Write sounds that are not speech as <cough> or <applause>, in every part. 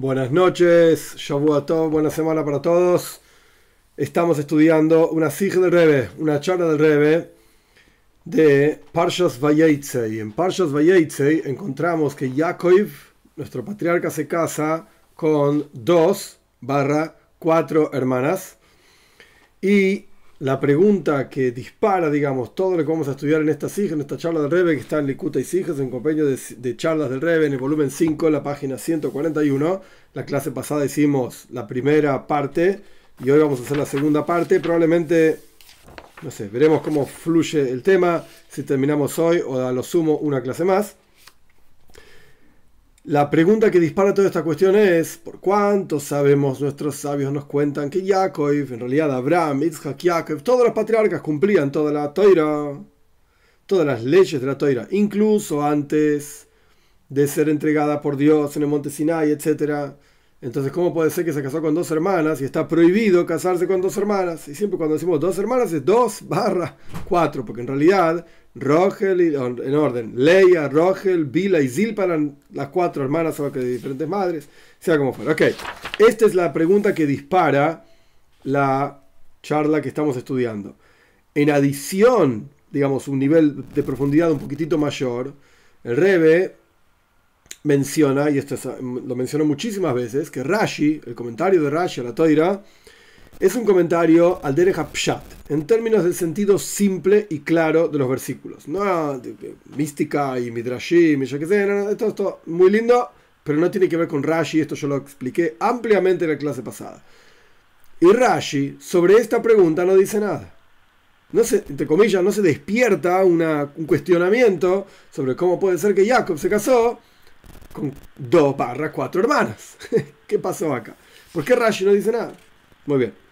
Buenas noches, todos, buena semana para todos. Estamos estudiando una sig del Rebe, una charla del Rebe de Parshas Vayeitzei. En Parshas Vayeitzei encontramos que Yaakov, nuestro patriarca, se casa con dos barra cuatro hermanas y la pregunta que dispara, digamos, todo lo que vamos a estudiar en esta SIG, en esta charla del Rebe, que está en Likuta y SIGES, en compañía de, charlas del Rebe, en el volumen 5, la página 141. La clase pasada hicimos la primera parte y hoy vamos a hacer la segunda parte. Probablemente, no sé, veremos cómo fluye el tema, si terminamos hoy o a lo sumo una clase más. La pregunta que dispara toda esta cuestión es, ¿por cuánto sabemos nuestros sabios nos cuentan que Jacob, en realidad Abraham, Isaac, Jacob, todos los patriarcas cumplían toda la toira, todas las leyes de la toira, incluso antes de ser entregada por Dios en el monte Sinai, etc. Entonces, ¿cómo puede ser que se casó con dos hermanas y está prohibido casarse con dos hermanas? Y siempre cuando decimos dos hermanas es dos barra cuatro, porque en realidad Rogel, en orden, Leia, Rogel, Bila y Zilpa las cuatro hermanas, solo que de diferentes madres, sea como fuera. Ok, esta es la pregunta que dispara la charla que estamos estudiando. En adición, digamos, un nivel de profundidad un poquitito mayor, el Rebe menciona, y esto lo mencionó muchísimas veces, que Rashi, el comentario de Rashi a la Toira, es un comentario al Derech Pshat, en términos del sentido simple y claro de los versículos. No mística y midrashim y yo qué sé, esto, esto muy lindo, pero no tiene que ver con Rashi, esto yo lo expliqué ampliamente en la clase pasada. Y Rashi, sobre esta pregunta, no dice nada. No se, entre comillas, no se despierta un cuestionamiento sobre cómo puede ser que Jacob se casó con dos barra cuatro hermanas. <laughs> ¿Qué pasó acá? ¿Por qué Rashi no dice nada? Muy bien.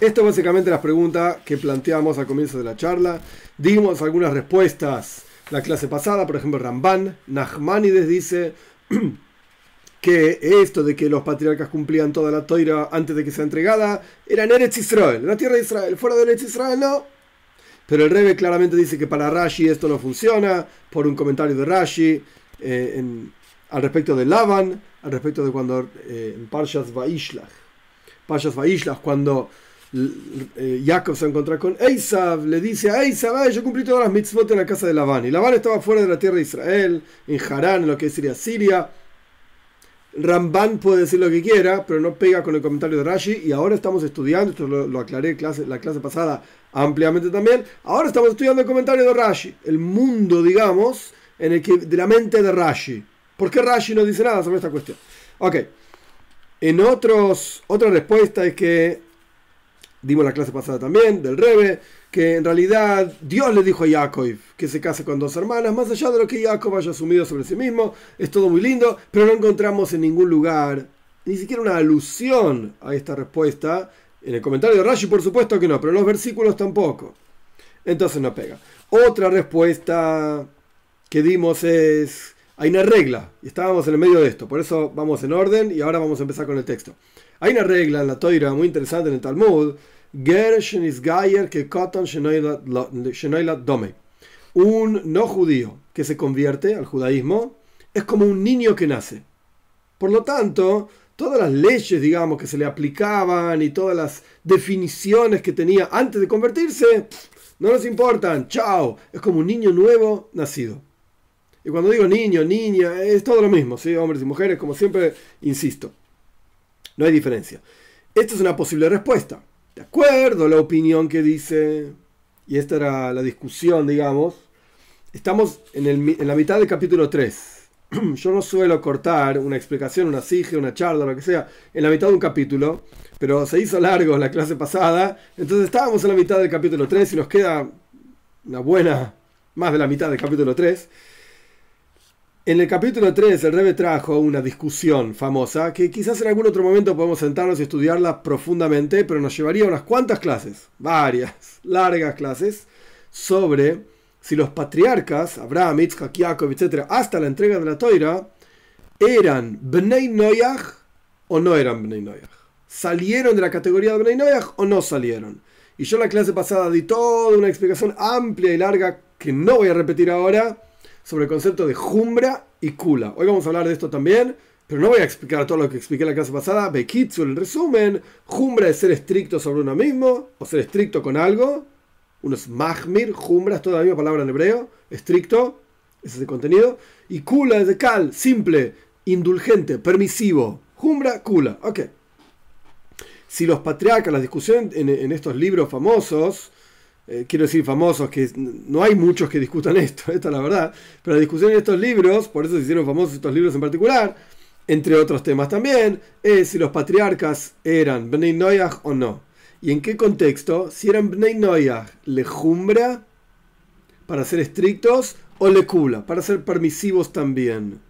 Esto es básicamente las preguntas que planteamos al comienzo de la charla. Dimos algunas respuestas la clase pasada, por ejemplo, Ramban, Nachmanides dice <clears throat> que esto de que los patriarcas cumplían toda la toira antes de que sea entregada era en Eretz Israel, en la tierra de Israel, fuera de Eretz Israel no. Pero el Rebe claramente dice que para Rashi esto no funciona, por un comentario de Rashi eh, al respecto de Lavan, al respecto de cuando eh, en Parshas Vaishlach, Parshas Vaishlach, cuando eh, Jacob se encuentra con Esav, le dice a Esav, yo cumplí todas las mitzvot en la casa de Labán. Y Labán estaba fuera de la tierra de Israel, en Harán, en lo que sería Siria. Ramban puede decir lo que quiera, pero no pega con el comentario de Rashi. Y ahora estamos estudiando, esto lo, aclaré clase, la clase pasada ampliamente también. Ahora estamos estudiando el comentario de Rashi, el mundo, digamos, en el que, de la mente de Rashi. ¿Por qué Rashi no dice nada sobre esta cuestión? Ok. En otros, otra respuesta es que dimos la clase pasada también, del Rebe, que en realidad Dios le dijo a Jacob que se case con dos hermanas, más allá de lo que Jacob haya asumido sobre sí mismo, es todo muy lindo, pero no encontramos en ningún lugar ni siquiera una alusión a esta respuesta. En el comentario de Rashi, por supuesto que no, pero en los versículos tampoco. Entonces no pega. Otra respuesta que dimos es, hay una regla, y estábamos en el medio de esto, por eso vamos en orden y ahora vamos a empezar con el texto. Hay una regla en la Toira muy interesante en el Talmud. Un no judío que se convierte al judaísmo es como un niño que nace. Por lo tanto, todas las leyes, digamos, que se le aplicaban y todas las definiciones que tenía antes de convertirse, no nos importan. Chao. Es como un niño nuevo nacido. Y cuando digo niño, niña, es todo lo mismo, ¿sí? hombres y mujeres, como siempre, insisto. No hay diferencia. Esta es una posible respuesta. De acuerdo a la opinión que dice, y esta era la discusión, digamos, estamos en, la mitad del capítulo 3. <clears throat> Yo no suelo cortar una explicación, una sige, una charla, lo que sea, en la mitad de un capítulo, pero se hizo largo la clase pasada, entonces estábamos en la mitad del capítulo 3 y nos queda una buena, más de la mitad del capítulo 3. En el capítulo 3 el Rebe trajo una discusión famosa que quizás en algún otro momento podemos sentarnos y estudiarla profundamente, pero nos llevaría unas cuantas clases, varias, largas clases, sobre si los patriarcas, Abraham, Isaac, Jacob, etc., hasta la entrega de la Toira, eran Bnei Noyach o no eran Bnei. ¿Salieron de la categoría de Bnei o no salieron? Y yo en la clase pasada di toda una explicación amplia y larga que no voy a repetir ahora sobre el concepto de jumbra y kula. Hoy vamos a hablar de esto también, Pero no voy a explicar todo lo que expliqué en la clase pasada. Bekitsu, el resumen, Jumbra es ser estricto sobre uno mismo, o ser estricto con algo. Uno es Mahmir, Jumbra es toda la misma palabra en hebreo, estricto, ese es el contenido. Y Kula es de Kal, simple, indulgente, permisivo. Jumbra, Kula, ok. Si los patriarcas, la discusión en, estos libros famosos, eh, quiero decir famosos, que no hay muchos que discutan <laughs> esto, esta es la verdad, pero la discusión en estos libros, por eso se hicieron famosos estos libros en particular, entre otros temas también, es si los patriarcas eran Bnei Noyach o no. ¿Y en qué contexto? Si eran Bnei Noyach, lejumbra, para ser estrictos, o lecula, para ser permisivos también.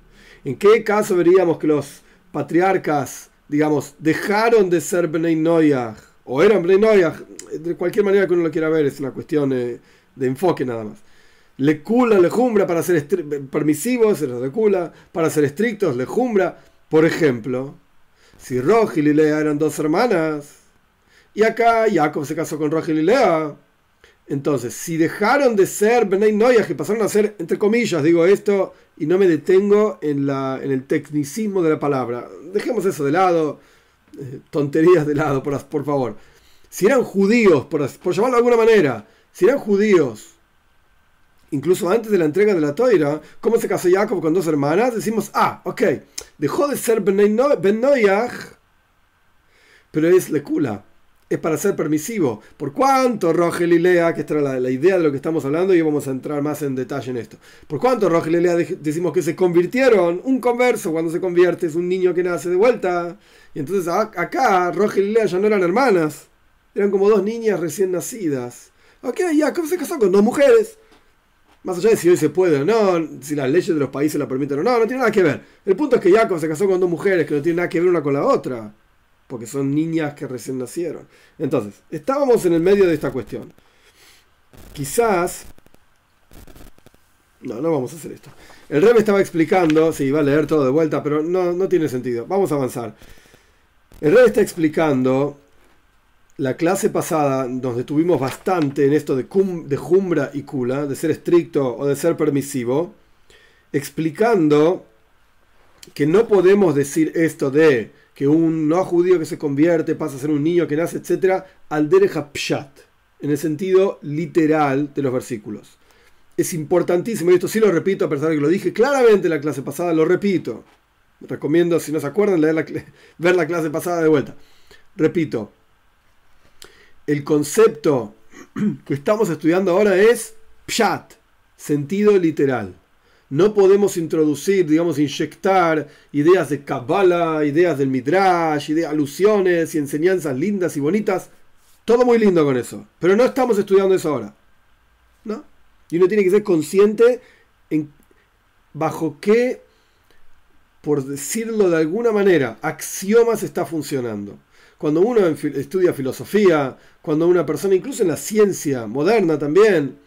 ¿En qué caso veríamos que los patriarcas, digamos, dejaron de ser Bnei Noyach, o eran Bnei de cualquier manera que uno lo quiera ver, es una cuestión de, enfoque nada más. Lecula, lejumbra, para ser permisivos, lecula, para ser estrictos, lejumbra, por ejemplo, si Rogel y Lea eran dos hermanas, y acá Jacob se casó con Rogel y Lea, entonces, si dejaron de ser Benay Noyas, que pasaron a ser, entre comillas, digo esto, y no me detengo en, la, en el tecnicismo de la palabra, dejemos eso de lado, eh, <laughs> tonterías de lado, por, por favor. Si eran judíos, por, por llamarlo de alguna manera, si eran judíos incluso antes de la entrega de la toira, ¿cómo se casó Jacob con dos hermanas? Decimos, ah, ok, dejó de ser Ben Noyach, pero es lecula, es para ser permisivo. ¿Por cuánto Rogel y que esta la, idea de lo que estamos hablando y vamos a entrar más en detalle en esto? ¿Por cuánto Rogel decimos que se convirtieron? Un converso cuando se convierte es un niño que nace de vuelta. Y entonces acá Rogel ya no eran hermanas, eran como dos niñas recién nacidas. Ok, Jacob se casó con dos mujeres. Más allá de si hoy se puede o no, si las leyes de los países la permiten o no, no tiene nada que ver. El punto es que Jacob se casó con dos mujeres que no tienen nada que ver una con la otra, porque son niñas que recién nacieron. Entonces, estábamos en el medio de esta cuestión. Quizás... No, no vamos a hacer esto. El rey me estaba explicando, sí, va a leer todo de vuelta, pero no, no tiene sentido. Vamos a avanzar. El rey está explicando la clase pasada nos detuvimos bastante en esto de, de Jumbra y Kula, de ser estricto o de ser permisivo, explicando que no podemos decir esto de que un no judío que se convierte pasa a ser un niño que nace, etc., al derecha pshat, en el sentido literal de los versículos. Es importantísimo, y esto sí lo repito, a pesar de que lo dije claramente en la clase pasada, lo repito. Recomiendo, si no se acuerdan, <laughs> ver la clase pasada de vuelta. Repito, el concepto <clears throat> que estamos estudiando ahora es pshat, sentido literal. No podemos introducir, digamos, inyectar ideas de Kabbalah, ideas del Midrash, ideas, alusiones y enseñanzas lindas y bonitas. Todo muy lindo con eso. Pero no estamos estudiando eso ahora. ¿No? Y uno tiene que ser consciente en bajo qué, por decirlo de alguna manera, axiomas está funcionando. Cuando uno estudia filosofía, cuando una persona, incluso en la ciencia moderna también,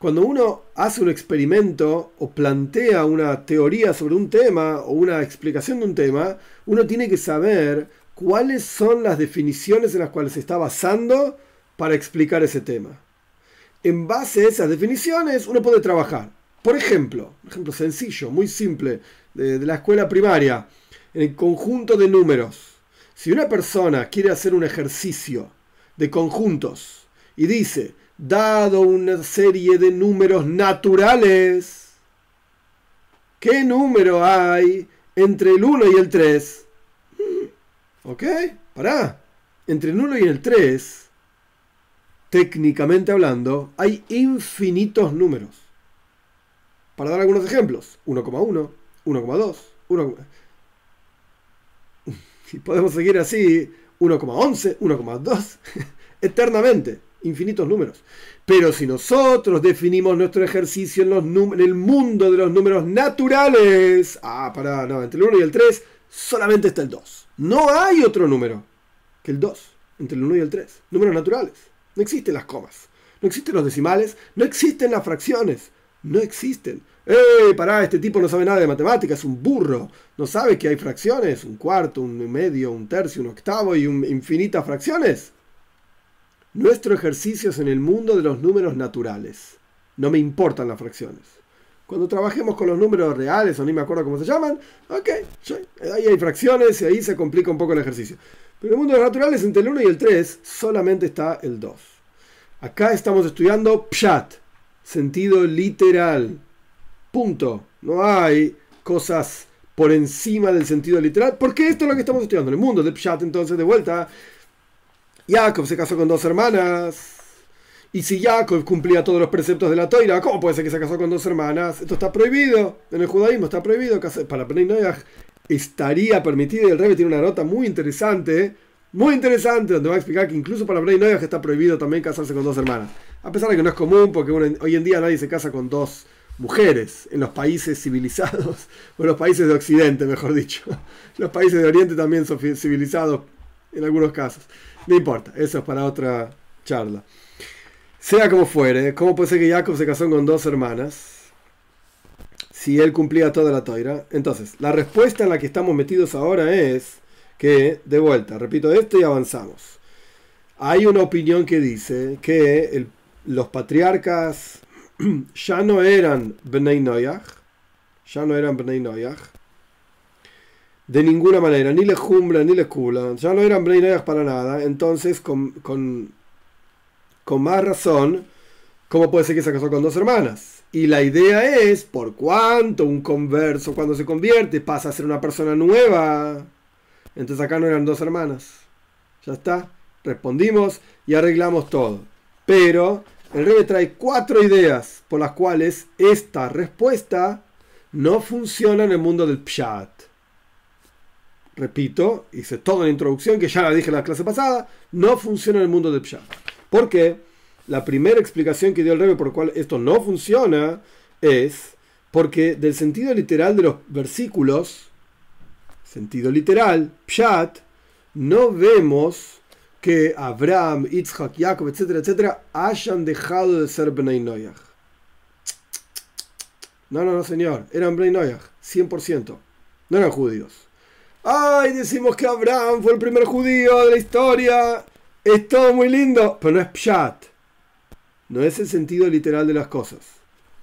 cuando uno hace un experimento o plantea una teoría sobre un tema o una explicación de un tema, uno tiene que saber cuáles son las definiciones en las cuales se está basando para explicar ese tema. En base a esas definiciones uno puede trabajar. Por ejemplo, un ejemplo sencillo, muy simple, de, de la escuela primaria, en el conjunto de números. Si una persona quiere hacer un ejercicio de conjuntos y dice, dado una serie de números naturales, ¿qué número hay entre el 1 y el 3? ¿Ok? Pará. Entre el 1 y el 3, técnicamente hablando, hay infinitos números. Para dar algunos ejemplos, 1,1, 1,2, 1, y podemos seguir así 1,11, 1,2, <laughs> eternamente, infinitos números. Pero si nosotros definimos nuestro ejercicio en, los en el mundo de los números naturales, ah, para, no, entre el 1 y el 3 solamente está el 2. No hay otro número que el 2, entre el 1 y el 3. Números naturales. No existen las comas, no existen los decimales, no existen las fracciones, no existen. ¡Eh! Pará, este tipo no sabe nada de matemáticas, es un burro. No sabe que hay fracciones, un cuarto, un medio, un tercio, un octavo y un, infinitas fracciones. Nuestro ejercicio es en el mundo de los números naturales. No me importan las fracciones. Cuando trabajemos con los números reales, o ni me acuerdo cómo se llaman, ok, ahí hay fracciones y ahí se complica un poco el ejercicio. Pero en el mundo de naturales, entre el 1 y el 3, solamente está el 2. Acá estamos estudiando pshat, sentido literal. Punto. No hay cosas por encima del sentido literal, porque esto es lo que estamos estudiando. En el mundo de pshat, entonces, de vuelta, Jacob se casó con dos hermanas. Y si Jacob cumplía todos los preceptos de la toira, ¿cómo puede ser que se casó con dos hermanas? Esto está prohibido. En el judaísmo está prohibido. Para Bnei estaría permitido. Y el rey tiene una nota muy interesante, muy interesante, donde va a explicar que incluso para Bnei está prohibido también casarse con dos hermanas. A pesar de que no es común, porque hoy en día nadie se casa con dos mujeres en los países civilizados, <laughs> o en los países de Occidente, mejor dicho. <laughs> Los países de Oriente también son civilizados en algunos casos. No importa, eso es para otra charla. Sea como fuere, ¿cómo puede ser que Jacob se casó con dos hermanas? Si él cumplía toda la toira. Entonces, la respuesta en la que estamos metidos ahora es que, de vuelta, repito esto y avanzamos. Hay una opinión que dice que los patriarcas <clears throat> ya no eran Bnei Noyach, ya no eran Bnei Noyach, de ninguna manera, ni le jumbla ni le cula, ya no eran Bnei Noyach para nada, entonces con, con, con más razón, ¿cómo puede ser que se casó con dos hermanas? Y la idea es, por cuánto un converso cuando se convierte pasa a ser una persona nueva, entonces acá no eran dos hermanas. Ya está, respondimos y arreglamos todo. Pero el rey trae cuatro ideas por las cuales esta respuesta no funciona en el mundo del pshat. Repito, hice toda la introducción que ya la dije en la clase pasada, no funciona en el mundo del pshat. ¿Por qué? La primera explicación que dio el rey por la cual esto no funciona es porque del sentido literal de los versículos, sentido literal, pshat, no vemos que Abraham, Yitzhak, Jacob, etcétera, etcétera, hayan dejado de ser Bnei Noyach. No, no, no, señor. Eran Bnei Noyach, 100%. No eran judíos. Ay, decimos que Abraham fue el primer judío de la historia. Es todo muy lindo, pero no es pshat. No es el sentido literal de las cosas.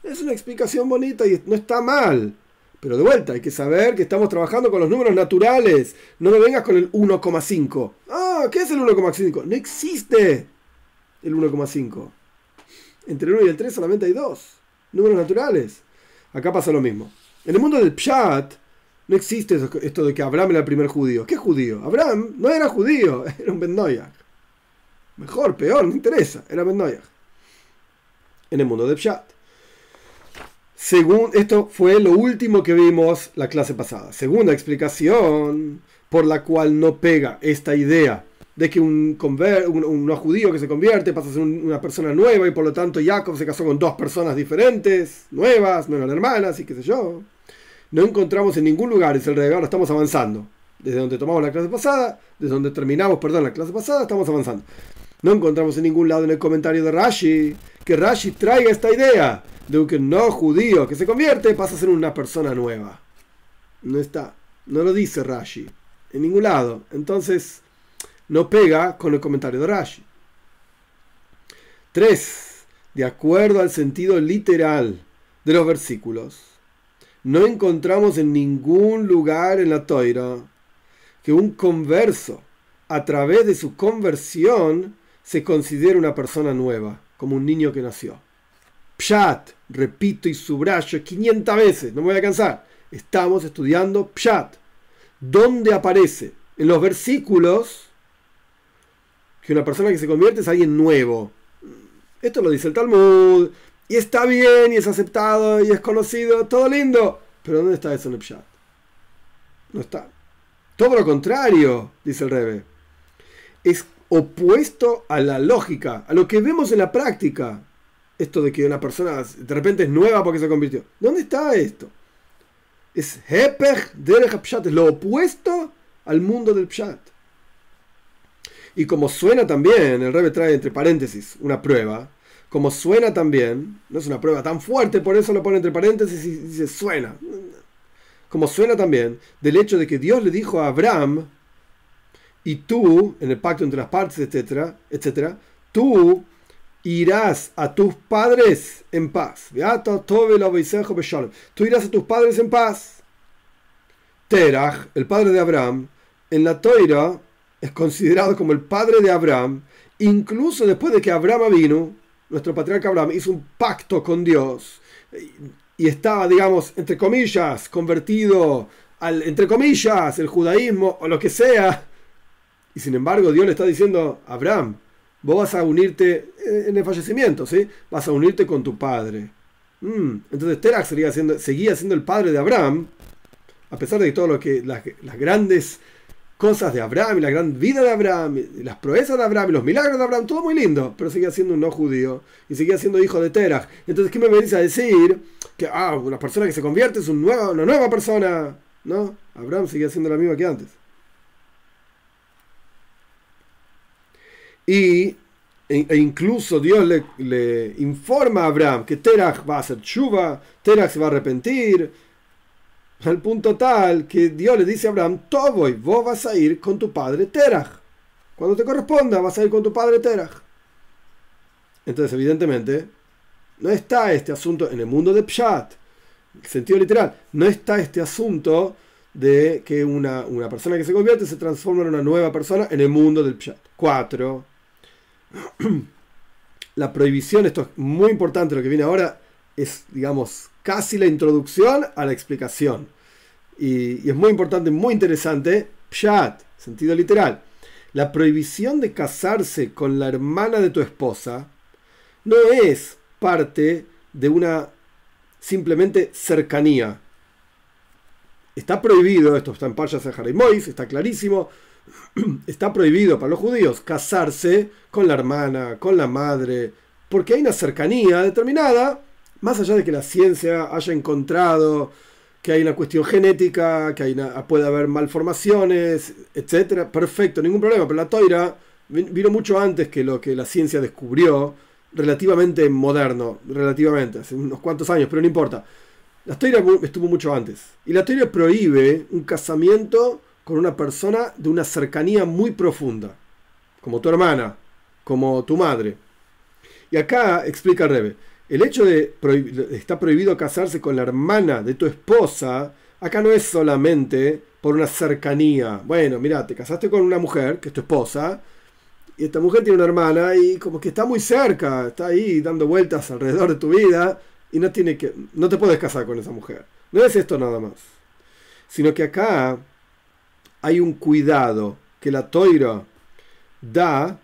Es una explicación bonita y no está mal. Pero de vuelta, hay que saber que estamos trabajando con los números naturales. No me vengas con el 1,5. Ah, ¿qué es el 1,5? No existe el 1,5. Entre el 1 y el 3 solamente hay dos. Números naturales. Acá pasa lo mismo. En el mundo del Pshat, no existe esto de que Abraham era el primer judío. ¿Qué judío? Abraham no era judío, <laughs> era un Ben Mejor, peor, no interesa, era Ben En el mundo del Pshat. Según, esto fue lo último que vimos la clase pasada. Segunda explicación por la cual no pega esta idea de que un, un, judío que se convierte pasa a ser una persona nueva y por lo tanto Jacob se casó con dos personas diferentes, nuevas, no eran hermanas y qué sé yo. No encontramos en ningún lugar, es el rey, ahora estamos avanzando. Desde donde tomamos la clase pasada, desde donde terminamos, perdón, la clase pasada, estamos avanzando. No encontramos en ningún lado en el comentario de Rashi que Rashi traiga esta idea de que no judío que se convierte pasa a ser una persona nueva. No está, no lo dice Rashi en ningún lado. Entonces, no pega con el comentario de Rashi. 3. De acuerdo al sentido literal de los versículos, no encontramos en ningún lugar en la Toira que un converso, a través de su conversión, se considere una persona nueva, como un niño que nació. Pshat, repito y subrayo 500 veces, no me voy a cansar. Estamos estudiando Pshat. ¿Dónde aparece? En los versículos que una persona que se convierte es alguien nuevo. Esto lo dice el Talmud. Y está bien, y es aceptado, y es conocido, todo lindo. Pero ¿dónde está eso en el Pshat? No está. Todo lo contrario, dice el Rebe. Es opuesto a la lógica, a lo que vemos en la práctica esto de que una persona de repente es nueva porque se convirtió. ¿Dónde está esto? Es Hepech Derech Pshat, es lo opuesto al mundo del Pshat. Y como suena también, el Rebbe trae entre paréntesis una prueba, como suena también, no es una prueba tan fuerte, por eso lo pone entre paréntesis y dice suena. Como suena también del hecho de que Dios le dijo a Abraham, y tú, en el pacto entre las partes, etcétera, etcétera, tú irás a tus padres en paz. Tú irás a tus padres en paz. Terach, el padre de Abraham, en la Toira es considerado como el padre de Abraham, incluso después de que Abraham vino, nuestro patriarca Abraham hizo un pacto con Dios y estaba, digamos, entre comillas, convertido al, entre comillas, el judaísmo o lo que sea. Y sin embargo, Dios le está diciendo Abraham, vos vas a unirte en el fallecimiento, ¿sí? Vas a unirte con tu padre. Mm, entonces Terach seguía siendo, seguía siendo el padre de Abraham, a pesar de todo lo que las grandes cosas de Abraham y la gran vida de Abraham, las proezas de Abraham y los milagros de Abraham, todo muy lindo, pero seguía siendo un no judío y seguía siendo hijo de Terach. Entonces, ¿qué me venís a decir? Que ah, una persona que se convierte es una nueva persona. No, Abraham seguía siendo la misma que antes. Y e, e incluso Dios le, le, informa a Abraham que Terach va a hacer chuva, Terach se va a arrepentir, al punto tal que Dios le dice a Abraham, todo y vos vas a ir con tu padre Terach. Cuando te corresponda, vas a ir con tu padre Terach. Entonces, evidentemente, no está este asunto en el mundo de Pshat, en el sentido literal, no está este asunto de que una, una, persona que se convierte se transforma en una nueva persona en el mundo del Pshat. Cuatro. <clears throat> La prohibición, esto es muy importante lo que viene ahora, es, digamos, casi la introducción a la explicación. Y, es muy importante, muy interesante, pshat, sentido literal. La prohibición de casarse con la hermana de tu esposa no es parte de una simplemente cercanía. Está prohibido, esto está en de Mois, está clarísimo, <clears throat> está prohibido para los judíos casarse con la hermana, con la madre, porque hay una cercanía determinada más allá de que la ciencia haya encontrado que hay una cuestión genética, que puede haber malformaciones, etcétera, perfecto, ningún problema. Pero la toira vino mucho antes que lo que la ciencia descubrió, relativamente moderno, relativamente, hace unos cuantos años, pero no importa. La toira estuvo mucho antes. Y la toira prohíbe un casamiento con una persona de una cercanía muy profunda, como tu hermana, como tu madre. Y acá explica Rebe el hecho de está prohibido casarse con la hermana de tu esposa, acá no es solamente por una cercanía. Bueno, mira, te casaste con una mujer, que es tu esposa, y esta mujer tiene una hermana y como que está muy cerca, está ahí dando vueltas alrededor de tu vida y no que no te puedes casar con esa mujer. No es esto nada más, sino que acá hay un cuidado que la toira da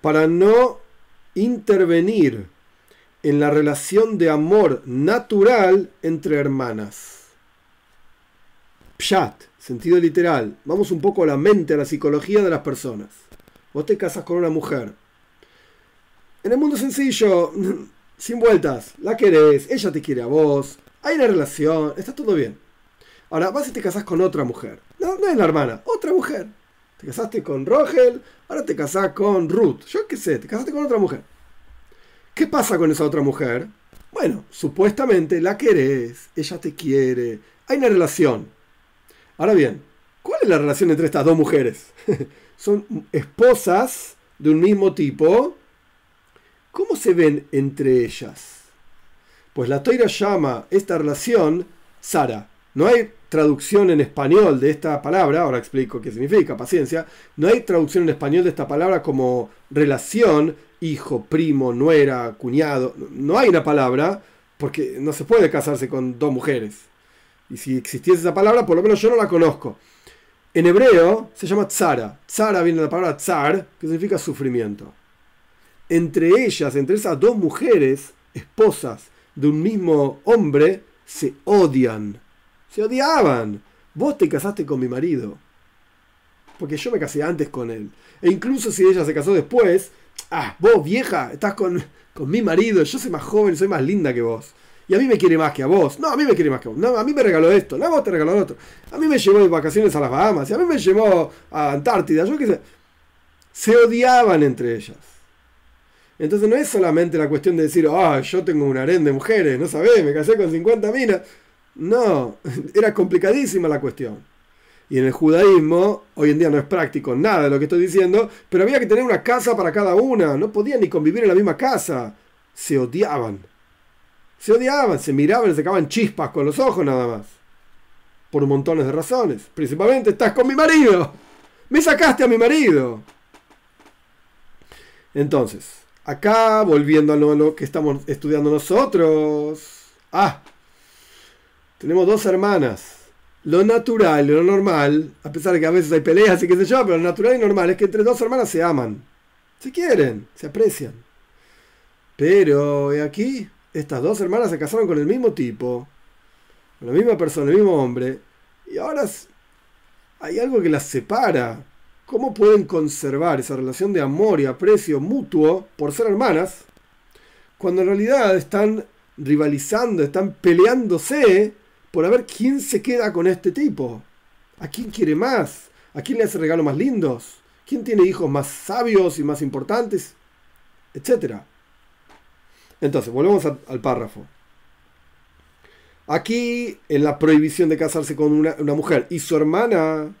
para no intervenir en la relación de amor natural entre hermanas. Pshat, sentido literal. Vamos un poco a la mente, a la psicología de las personas. Vos te casas con una mujer. En el mundo sencillo, <laughs> sin vueltas, la querés, ella te quiere a vos, hay una relación, está todo bien. Ahora vas y te casas con otra mujer. No, no es la hermana, otra mujer. Te casaste con Rogel, ahora te casas con Ruth. Yo qué sé, te casaste con otra mujer. ¿Qué pasa con esa otra mujer? Bueno, supuestamente la querés, ella te quiere, hay una relación. Ahora bien, ¿cuál es la relación entre estas dos mujeres? <laughs> Son esposas de un mismo tipo. ¿Cómo se ven entre ellas? Pues la Toira llama esta relación Sara. No hay traducción en español de esta palabra, ahora explico qué significa, paciencia. No hay traducción en español de esta palabra como relación, hijo, primo, nuera, cuñado. No hay una palabra porque no se puede casarse con dos mujeres. Y si existiese esa palabra, por lo menos yo no la conozco. En hebreo se llama tzara. Tzara viene de la palabra tzar, que significa sufrimiento. Entre ellas, entre esas dos mujeres, esposas de un mismo hombre, se odian. Se odiaban. Vos te casaste con mi marido. Porque yo me casé antes con él. E incluso si ella se casó después, ah, vos vieja, estás con, con mi marido, yo soy más joven, soy más linda que vos. Y a mí me quiere más que a vos. No, a mí me quiere más que a vos. No, a mí me regaló esto. No, a vos te regaló otro. A mí me llevó de vacaciones a las Bahamas. Y a mí me llevó a Antártida. Yo qué sé. Se odiaban entre ellas. Entonces no es solamente la cuestión de decir, ah, yo tengo un harén de mujeres, no sabés, me casé con 50 minas. No, <laughs> era complicadísima la cuestión. Y en el judaísmo, hoy en día no es práctico nada de lo que estoy diciendo, pero había que tener una casa para cada una, no podían ni convivir en la misma casa, se odiaban. Se odiaban, se miraban, se sacaban chispas con los ojos nada más. Por montones de razones. Principalmente estás con mi marido. Me sacaste a mi marido. Entonces, acá volviendo a lo que estamos estudiando nosotros. Ah, tenemos dos hermanas. Lo natural y lo normal, a pesar de que a veces hay peleas y qué sé yo, pero lo natural y normal es que entre dos hermanas se aman. Se quieren, se aprecian. Pero aquí, estas dos hermanas se casaron con el mismo tipo, con la misma persona, el mismo hombre, y ahora hay algo que las separa. ¿Cómo pueden conservar esa relación de amor y aprecio mutuo por ser hermanas cuando en realidad están rivalizando, están peleándose por a ver quién se queda con este tipo. ¿A quién quiere más? ¿A quién le hace regalos más lindos? ¿Quién tiene hijos más sabios y más importantes? Etcétera. Entonces, volvemos al, párrafo. Aquí, en la prohibición de casarse con una, mujer y su hermana,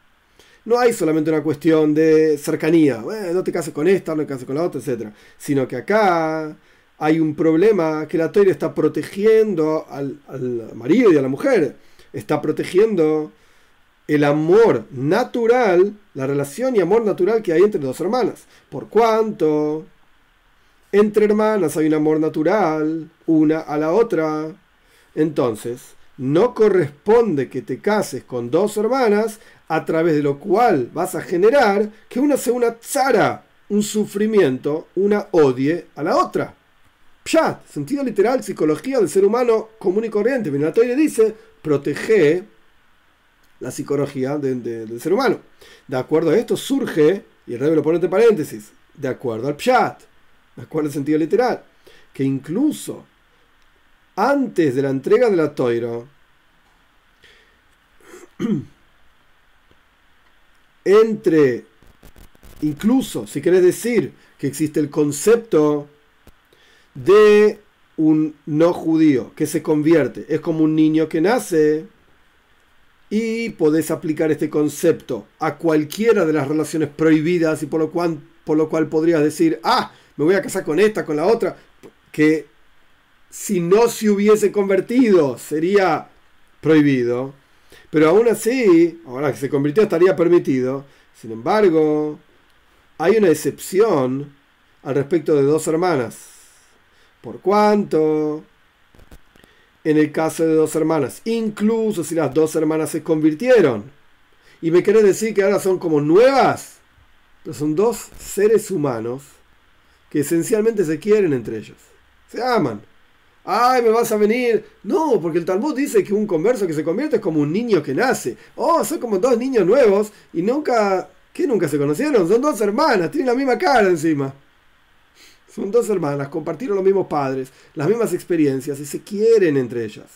no hay solamente una cuestión de cercanía. no te cases con esta, no te cases con la otra, etc. Sino que acá hay un problema que la Torah está protegiendo al, marido y a la mujer, está protegiendo el amor natural, la relación y amor natural que hay entre dos hermanas. Por cuanto entre hermanas hay un amor natural, una a la otra, entonces no corresponde que te cases con dos hermanas a través de lo cual vas a generar que una sea una tzara, un sufrimiento, una odie a la otra. Pshat, sentido literal, psicología del ser humano común y corriente. le dice, protege la psicología del ser humano. De acuerdo a esto surge, y el rey lo pone entre paréntesis, de acuerdo al Pshat, de acuerdo al sentido literal, que incluso antes de la entrega de la toiro, <clears throat> entre, incluso si querés decir que existe el concepto de un no judío que se convierte. Es como un niño que nace y podés aplicar este concepto a cualquiera de las relaciones prohibidas y por lo cual, por lo cual podrías decir, ah, me voy a casar con esta, con la otra, que si no se hubiese convertido sería prohibido. Pero aún así, ahora que se convirtió estaría permitido. Sin embargo, hay una excepción al respecto de dos hermanas por cuanto, en el caso de dos hermanas, incluso si las dos hermanas se convirtieron, y me querés decir que ahora son como nuevas, pero son dos seres humanos que esencialmente se quieren entre ellos, se aman. Ay, me vas a venir. No, porque el Talmud dice que un converso que se convierte es como un niño que nace. Oh, son como dos niños nuevos y nunca, ¿qué nunca se conocieron? Son dos hermanas, tienen la misma cara encima. Son dos hermanas, compartieron los mismos padres, las mismas experiencias y se quieren entre ellas.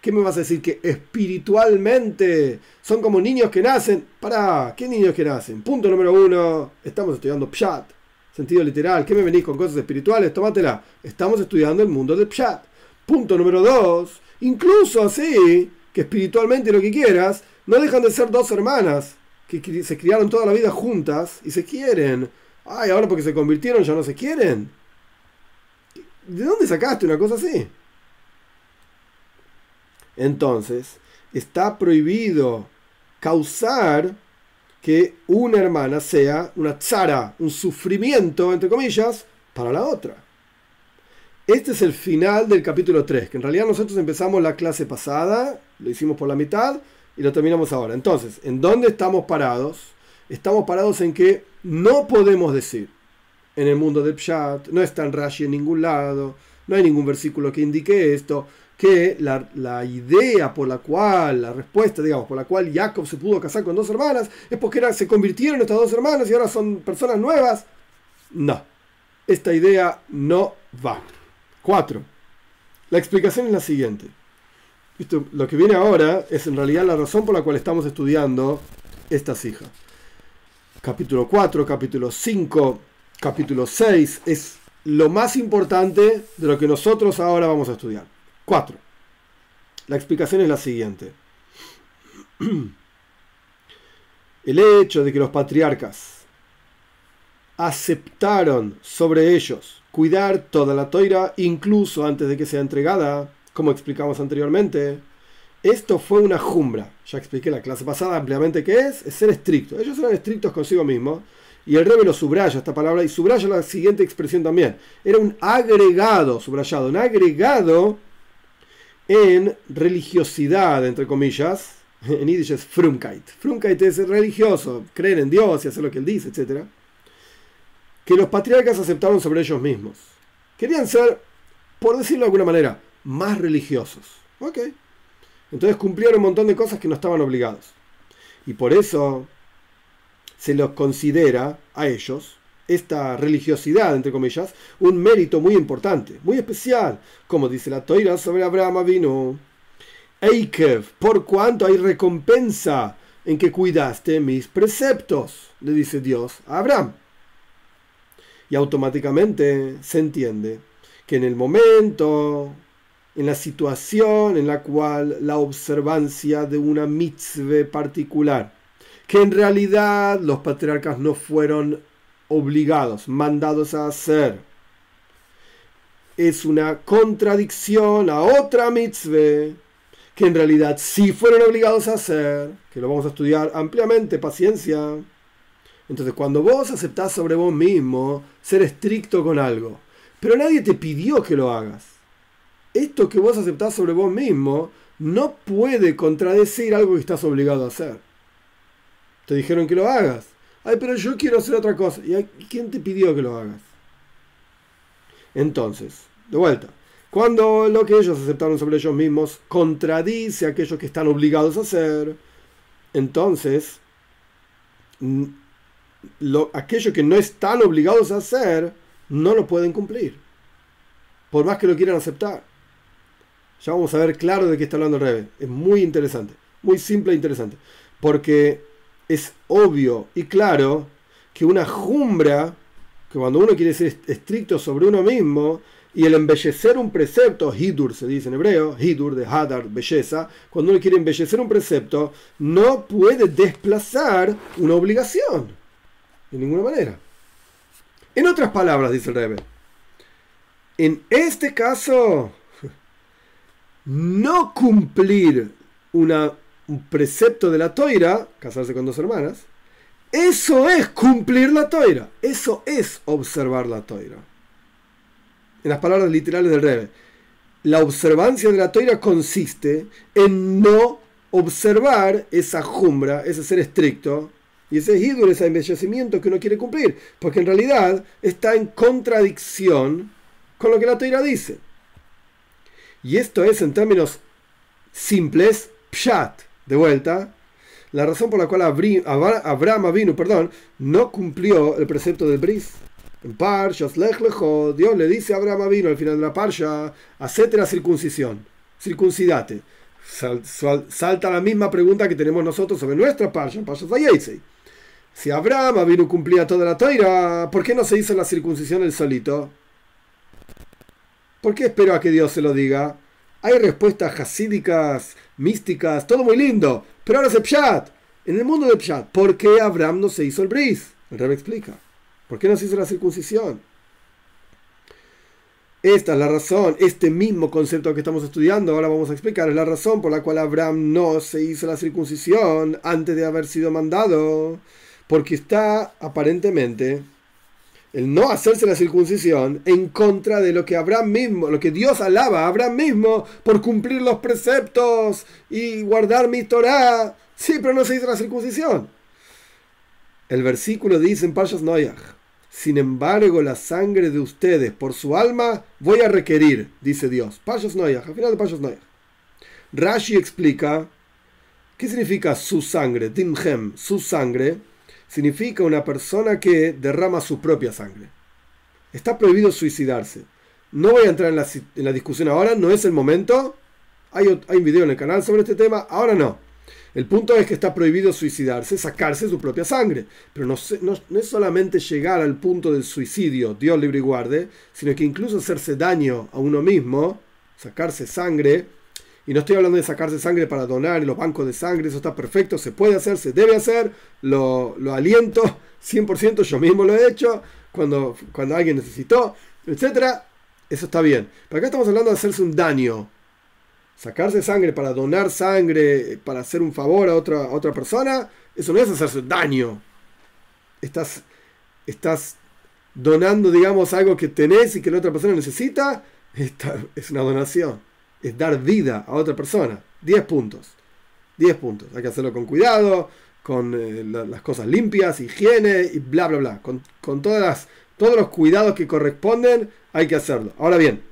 ¿Qué me vas a decir? Que espiritualmente son como niños que nacen. Para, ¿qué niños que nacen? Punto número uno, estamos estudiando Pshat, sentido literal. ¿Qué me venís con cosas espirituales? Tómatela. Estamos estudiando el mundo del Pshat. Punto número dos, incluso así, que espiritualmente lo que quieras, no dejan de ser dos hermanas que se criaron toda la vida juntas y se quieren Ay, ahora porque se convirtieron ya no se quieren. ¿De dónde sacaste una cosa así? Entonces, está prohibido causar que una hermana sea una tzara, un sufrimiento, entre comillas, para la otra. Este es el final del capítulo 3, que en realidad nosotros empezamos la clase pasada, lo hicimos por la mitad y lo terminamos ahora. Entonces, ¿en dónde estamos parados? Estamos parados en que no podemos decir en el mundo del Pshat, no está en Rashi en ningún lado, no hay ningún versículo que indique esto, que la, idea por la cual, la respuesta, digamos, por la cual Jacob se pudo casar con dos hermanas, es porque se convirtieron estas dos hermanas y ahora son personas nuevas. No, esta idea no va. Cuatro. La explicación es la siguiente. Esto, lo que viene ahora es en realidad la razón por la cual estamos estudiando estas hijas capítulo 4, capítulo 5, capítulo 6, es lo más importante de lo que nosotros ahora vamos a estudiar. 4. La explicación es la siguiente. <clears throat> el hecho de que los patriarcas aceptaron sobre ellos cuidar toda la toira, incluso antes de que sea entregada, como explicamos anteriormente, esto fue una jumbra. Ya expliqué la clase pasada ampliamente qué es, es ser estricto. Ellos eran estrictos consigo mismos. Y el rebe lo subraya esta palabra y subraya la siguiente expresión también. Era un agregado, subrayado, un agregado en religiosidad, entre comillas. En yiddish es frumkeit. Frumkeit es religioso, creer en Dios y hacer lo que Él dice, etc. Que los patriarcas aceptaron sobre ellos mismos. Querían ser, por decirlo de alguna manera, más religiosos. Ok. Entonces cumplieron un montón de cosas que no estaban obligados. Y por eso se los considera a ellos esta religiosidad, entre comillas, un mérito muy importante, muy especial, como dice la toira sobre Abraham vino. Eikev, por cuanto hay recompensa en que cuidaste mis preceptos, le dice Dios a Abraham. Y automáticamente se entiende que en el momento en la situación en la cual la observancia de una mitzvah particular, que en realidad los patriarcas no fueron obligados, mandados a hacer, es una contradicción a otra mitzvah que en realidad sí fueron obligados a hacer, que lo vamos a estudiar ampliamente, paciencia. Entonces, cuando vos aceptás sobre vos mismo ser estricto con algo, pero nadie te pidió que lo hagas, esto que vos aceptás sobre vos mismo no puede contradecir algo que estás obligado a hacer. Te dijeron que lo hagas. Ay, pero yo quiero hacer otra cosa. ¿Y quién te pidió que lo hagas? Entonces, de vuelta, cuando lo que ellos aceptaron sobre ellos mismos contradice a aquello que están obligados a hacer, entonces lo, aquello que no están obligados a hacer no lo pueden cumplir. Por más que lo quieran aceptar. Ya vamos a ver claro de qué está hablando el Rebe. Es muy interesante. Muy simple e interesante. Porque es obvio y claro que una jumbra, que cuando uno quiere ser estricto sobre uno mismo, y el embellecer un precepto, hidur se dice en hebreo, hidur de hadar, belleza, cuando uno quiere embellecer un precepto, no puede desplazar una obligación. De ninguna manera. En otras palabras, dice el Rebe, en este caso, no cumplir un precepto de la toira, casarse con dos hermanas, eso es cumplir la toira, eso es observar la toira. En las palabras literales del Rebe, la observancia de la toira consiste en no observar esa jumbra, ese ser estricto, y ese hidur, ese embellecimiento que uno quiere cumplir, porque en realidad está en contradicción con lo que la toira dice. Y esto es, en términos simples, pshat, de vuelta, la razón por la cual Abraham vino, perdón, no cumplió el precepto del bris. En Parshas Lech Dios le dice a Abraham vino al final de la Parsha, hacete la circuncisión, circuncidate. salta la misma pregunta que tenemos nosotros sobre nuestra Parsha, Vayesei. Si Abraham vino cumplía toda la toira, ¿por qué no se hizo la circuncisión él solito? ¿Por qué espero a que Dios se lo diga? Hay respuestas hasídicas, místicas, todo muy lindo. Pero ahora es Pshat. En el mundo de Pshat, ¿por qué Abraham no se hizo el bris? El rey explica. ¿Por qué no se hizo la circuncisión? Esta es la razón, este mismo concepto que estamos estudiando, ahora vamos a explicar, es la razón por la cual Abraham no se hizo la circuncisión antes de haber sido mandado, porque está aparentemente el no hacerse la circuncisión en contra de lo que Abraham mismo, lo que Dios alaba a Abraham mismo por cumplir los preceptos y guardar mi Torah. Sí, pero no se hizo la circuncisión. El versículo dice en Pashas Noyach, sin embargo la sangre de ustedes por su alma voy a requerir, dice Dios. Pashas Noyach, al final de Pashas Noyach. Rashi explica, ¿qué significa su sangre? Dimhem, su sangre significa una persona que derrama su propia sangre. Está prohibido suicidarse. No voy a entrar en la, discusión ahora, no es el momento. Hay, hay, un video en el canal sobre este tema, ahora no. El punto es que está prohibido suicidarse, sacarse su propia sangre. Pero no, no, es solamente llegar al punto del suicidio, Dios libre y guarde, sino que incluso hacerse daño a uno mismo, sacarse sangre, Y no estoy hablando de sacarse sangre para donar en los bancos de sangre, eso está perfecto, se puede hacer, se debe hacer, lo, lo aliento 100%, yo mismo lo he hecho cuando, cuando alguien necesitó, etc. Eso está bien. Pero acá estamos hablando de hacerse un daño. Sacarse sangre para donar sangre, para hacer un favor a otra, otra persona, eso no es hacerse daño. Estás, estás donando, digamos, algo que tenés y que la otra persona necesita. Esta es una donación. Es dar vida a otra persona. 10 puntos. 10 puntos. Hay que hacerlo con cuidado, con eh, las cosas limpias, higiene y bla, bla, bla. Con, con todas las, todos los cuidados que corresponden, hay que hacerlo. Ahora bien,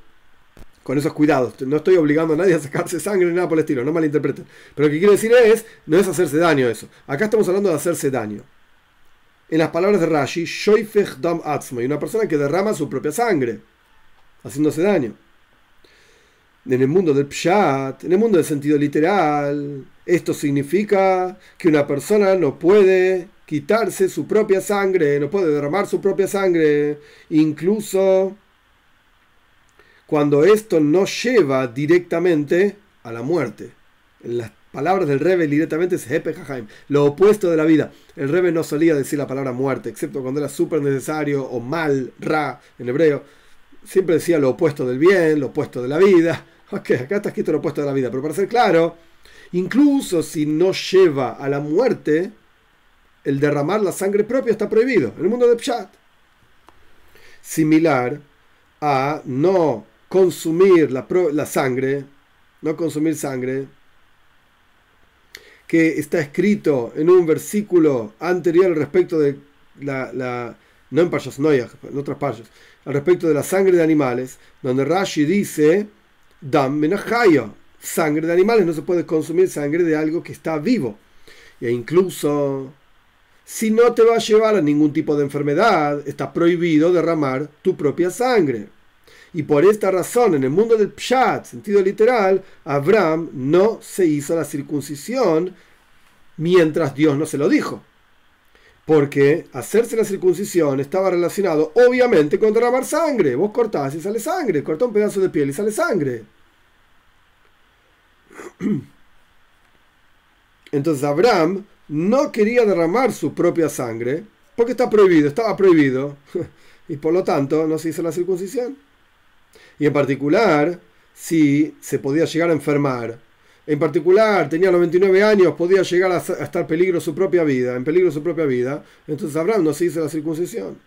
con esos cuidados. No estoy obligando a nadie a sacarse sangre ni nada por el estilo, no malinterpreten. Pero lo que quiero decir es, no es hacerse daño eso. Acá estamos hablando de hacerse daño. En las palabras de Rashi, Shoifech Dam Atzmo, y una persona que derrama su propia sangre, haciéndose daño. En el mundo del Pshat, en el mundo del sentido literal, esto significa que una persona no puede quitarse su propia sangre, no puede derramar su propia sangre, incluso cuando esto no lleva directamente a la muerte. En las palabras del Rebe directamente es Hepe lo opuesto de la vida. El Rebe no solía decir la palabra muerte, excepto cuando era súper necesario o mal, ra, en hebreo. Siempre decía lo opuesto del bien, lo opuesto de la vida. <laughs> Ok, acá está escrito lo opuesto de la vida, pero para ser claro, incluso si no lleva a la muerte, el derramar la sangre propia está prohibido en el mundo de Pshat. Similar a no consumir la, sangre, no consumir sangre, que está escrito en un versículo anterior respecto de la, no en Payas Noyah, en otras payas, al respecto de la sangre de animales, donde Rashi dice, Dam menachaya, sangre de animales, no se puede consumir sangre de algo que está vivo. E incluso, si no te va a llevar a ningún tipo de enfermedad, está prohibido derramar tu propia sangre. Y por esta razón, en el mundo del Pshat, sentido literal, Abraham no se hizo la circuncisión mientras Dios no se lo dijo. Porque hacerse la circuncisión estaba relacionado obviamente con derramar sangre. Vos cortás y sale sangre. Cortá un pedazo de piel y sale sangre. <clears throat> Entonces Abraham no quería derramar su propia sangre porque está prohibido, estaba prohibido. <laughs> Y por lo tanto no se hizo la circuncisión. Y en particular, si se podía llegar a enfermar. En particular, tenía 99 años, podía llegar a, estar peligro su propia vida, en peligro su propia vida. Entonces Abraham no se hizo la circuncisión.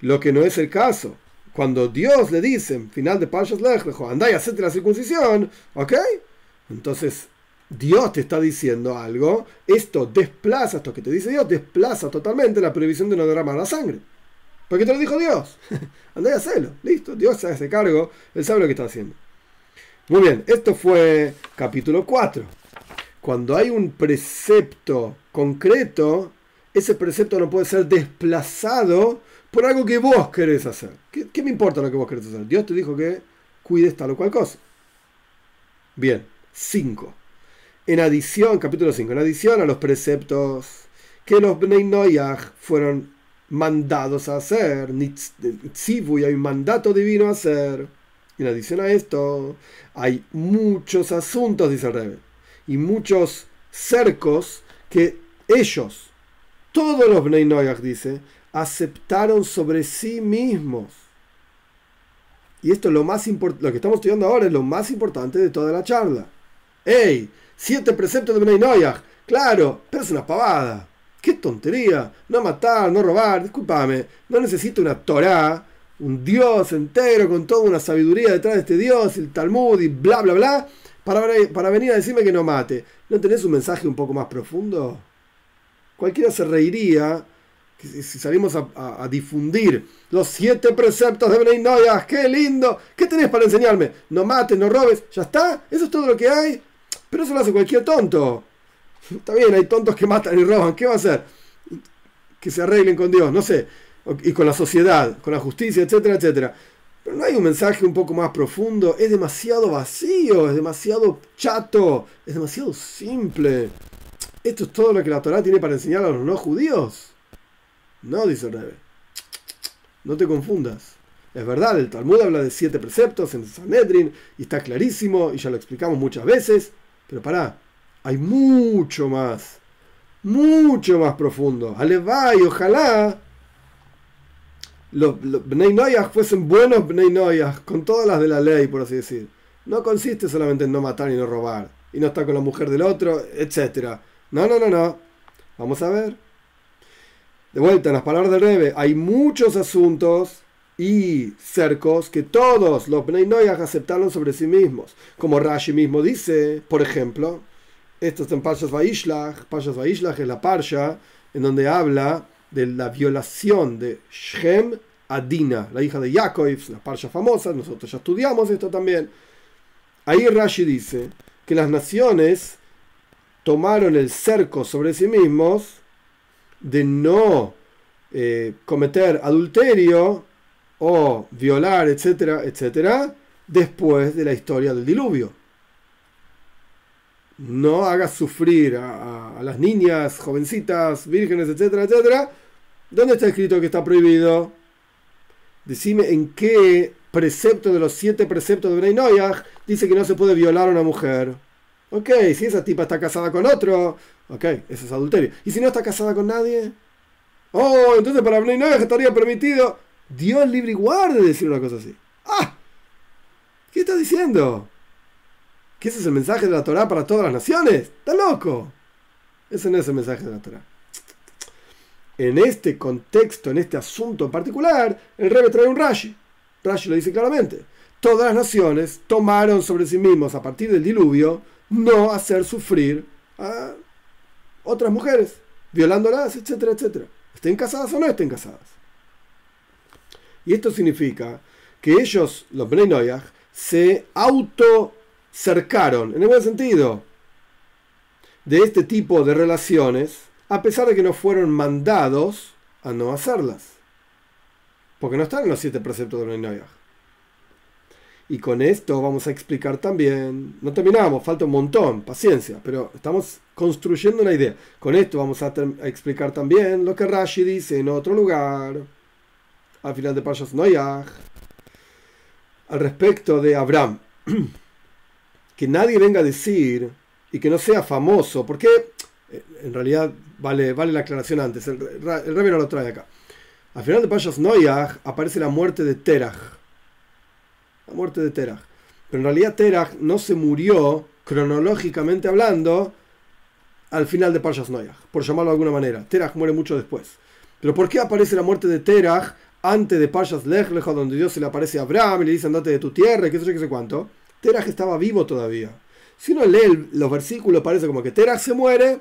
Lo que no es el caso. Cuando Dios le dice, en final de Pashas Lech, andá y hacete la circuncisión, ¿ok? Entonces Dios te está diciendo algo, esto desplaza, esto que te dice Dios, desplaza totalmente la prohibición de no derramar la sangre. Porque te lo dijo Dios. <laughs> Andá y hacelo. Listo. Dios se hace cargo. Él sabe lo que está haciendo. Muy bien. Esto fue capítulo 4. Cuando hay un precepto concreto, ese precepto no puede ser desplazado por algo que vos querés hacer. ¿Qué, me importa lo que vos querés hacer? Dios te dijo que cuides tal o cual cosa. Bien. 5. En adición, capítulo 5, en adición a los preceptos que los Bnei fueron mandados a hacer. y hay un mandato divino a hacer. En adición a esto, hay muchos asuntos, dice el Rebbe, y muchos cercos que ellos, todos los Bnei dice, aceptaron sobre sí mismos. Y esto es lo más importante, lo que estamos estudiando ahora es lo más importante de toda la charla. ¡Ey! Siete preceptos de Bnei. Claro, pero es una pavada. ¡Qué tontería! No matar, no robar, discúlpame. No necesito una Torah, un Dios entero con toda una sabiduría detrás de este Dios, el Talmud y bla, bla, bla, para, para venir a decirme que no mate. ¿No tenés un mensaje un poco más profundo? Cualquiera se reiría si salimos a, difundir los siete preceptos de Bnei ¡qué lindo! ¿Qué tenés para enseñarme? No mates, no robes, ya está, eso es todo lo que hay. Pero eso lo hace cualquier tonto. Está bien, hay tontos que matan y roban. ¿Qué va a hacer? Que se arreglen con Dios, no sé. Y con la sociedad, con la justicia, etcétera, etcétera. Pero no hay un mensaje un poco más profundo. Es demasiado vacío, es demasiado chato, es demasiado simple. Esto es todo lo que la Torah tiene para enseñar a los no judíos. No, dice Rebe. No te confundas. Es verdad, el Talmud habla de siete preceptos en Sanedrin y está clarísimo y ya lo explicamos muchas veces, pero pará, hay mucho más, mucho más profundo. y ojalá los, los Bnei fuesen buenos Bnei con todas las de la ley, por así decir. No consiste solamente en no matar y no robar, y no estar con la mujer del otro, etc. No, no, no, no. Vamos a ver. De vuelta, en las palabras del Rebe, hay muchos asuntos y cercos que todos los Bnei aceptaron sobre sí mismos. Como Rashi mismo dice, por ejemplo, esto está en Parshas Vaishlach. Parshas Vaishlach es la Parsha en donde habla de la violación de Shem a Dina, la hija de Yaakov, la Parsha famosa, nosotros ya estudiamos esto también. Ahí Rashi dice que las naciones tomaron el cerco sobre sí mismos de no eh, cometer adulterio o violar, etcétera, etcétera, después de la historia del diluvio. No hagas sufrir a, las niñas, jovencitas, vírgenes, etcétera, etcétera. ¿Dónde está escrito que está prohibido? Decime en qué precepto de los siete preceptos de Bnei Noyach dice que no se puede violar a una mujer. Ok, si esa tipa está casada con otro, ok, eso es adulterio. ¿Y si no está casada con nadie? Oh, entonces para Bnei Noyach estaría permitido. Dios libre y guarde decir una cosa así. ¡Ah! ¿Qué estás diciendo? ¿Que ese es el mensaje de la Torah para todas las naciones? ¡Está loco! Ese no es el mensaje de la Torah. En este contexto, en este asunto en particular, el Rebbe trae un Rashi. Rashi lo dice claramente. Todas las naciones tomaron sobre sí mismos a partir del diluvio no hacer sufrir a otras mujeres, violándolas, etcétera, etcétera. Estén casadas o no estén casadas. Y esto significa que ellos, los Bnei se auto cercaron, en el buen sentido, de este tipo de relaciones, a pesar de que no fueron mandados a no hacerlas. Porque no están en los siete preceptos de Bnei Y con esto vamos a explicar también, no terminamos, falta un montón, paciencia, pero estamos construyendo una idea. Con esto vamos a, explicar también lo que Rashi dice en otro lugar, al final de Pashas Noyach, al respecto de Abraham. <clears throat> que nadie venga a decir y que no sea famoso, porque eh, en realidad vale, vale la aclaración antes, el, el no lo trae acá. Al final de Payas Noyach aparece la muerte de Terach. La muerte de Terach. Pero en realidad Terach no se murió, cronológicamente hablando, al final de Payas Noyach, por llamarlo de alguna manera. Terach muere mucho después. Pero ¿por qué aparece la muerte de Terach antes de Payas Lech, donde Dios se le aparece a Abraham y le dice andate de tu tierra y qué sé yo, qué sé cuánto? Terach estaba vivo todavía. Si uno lee los versículos, parece como que Terach se muere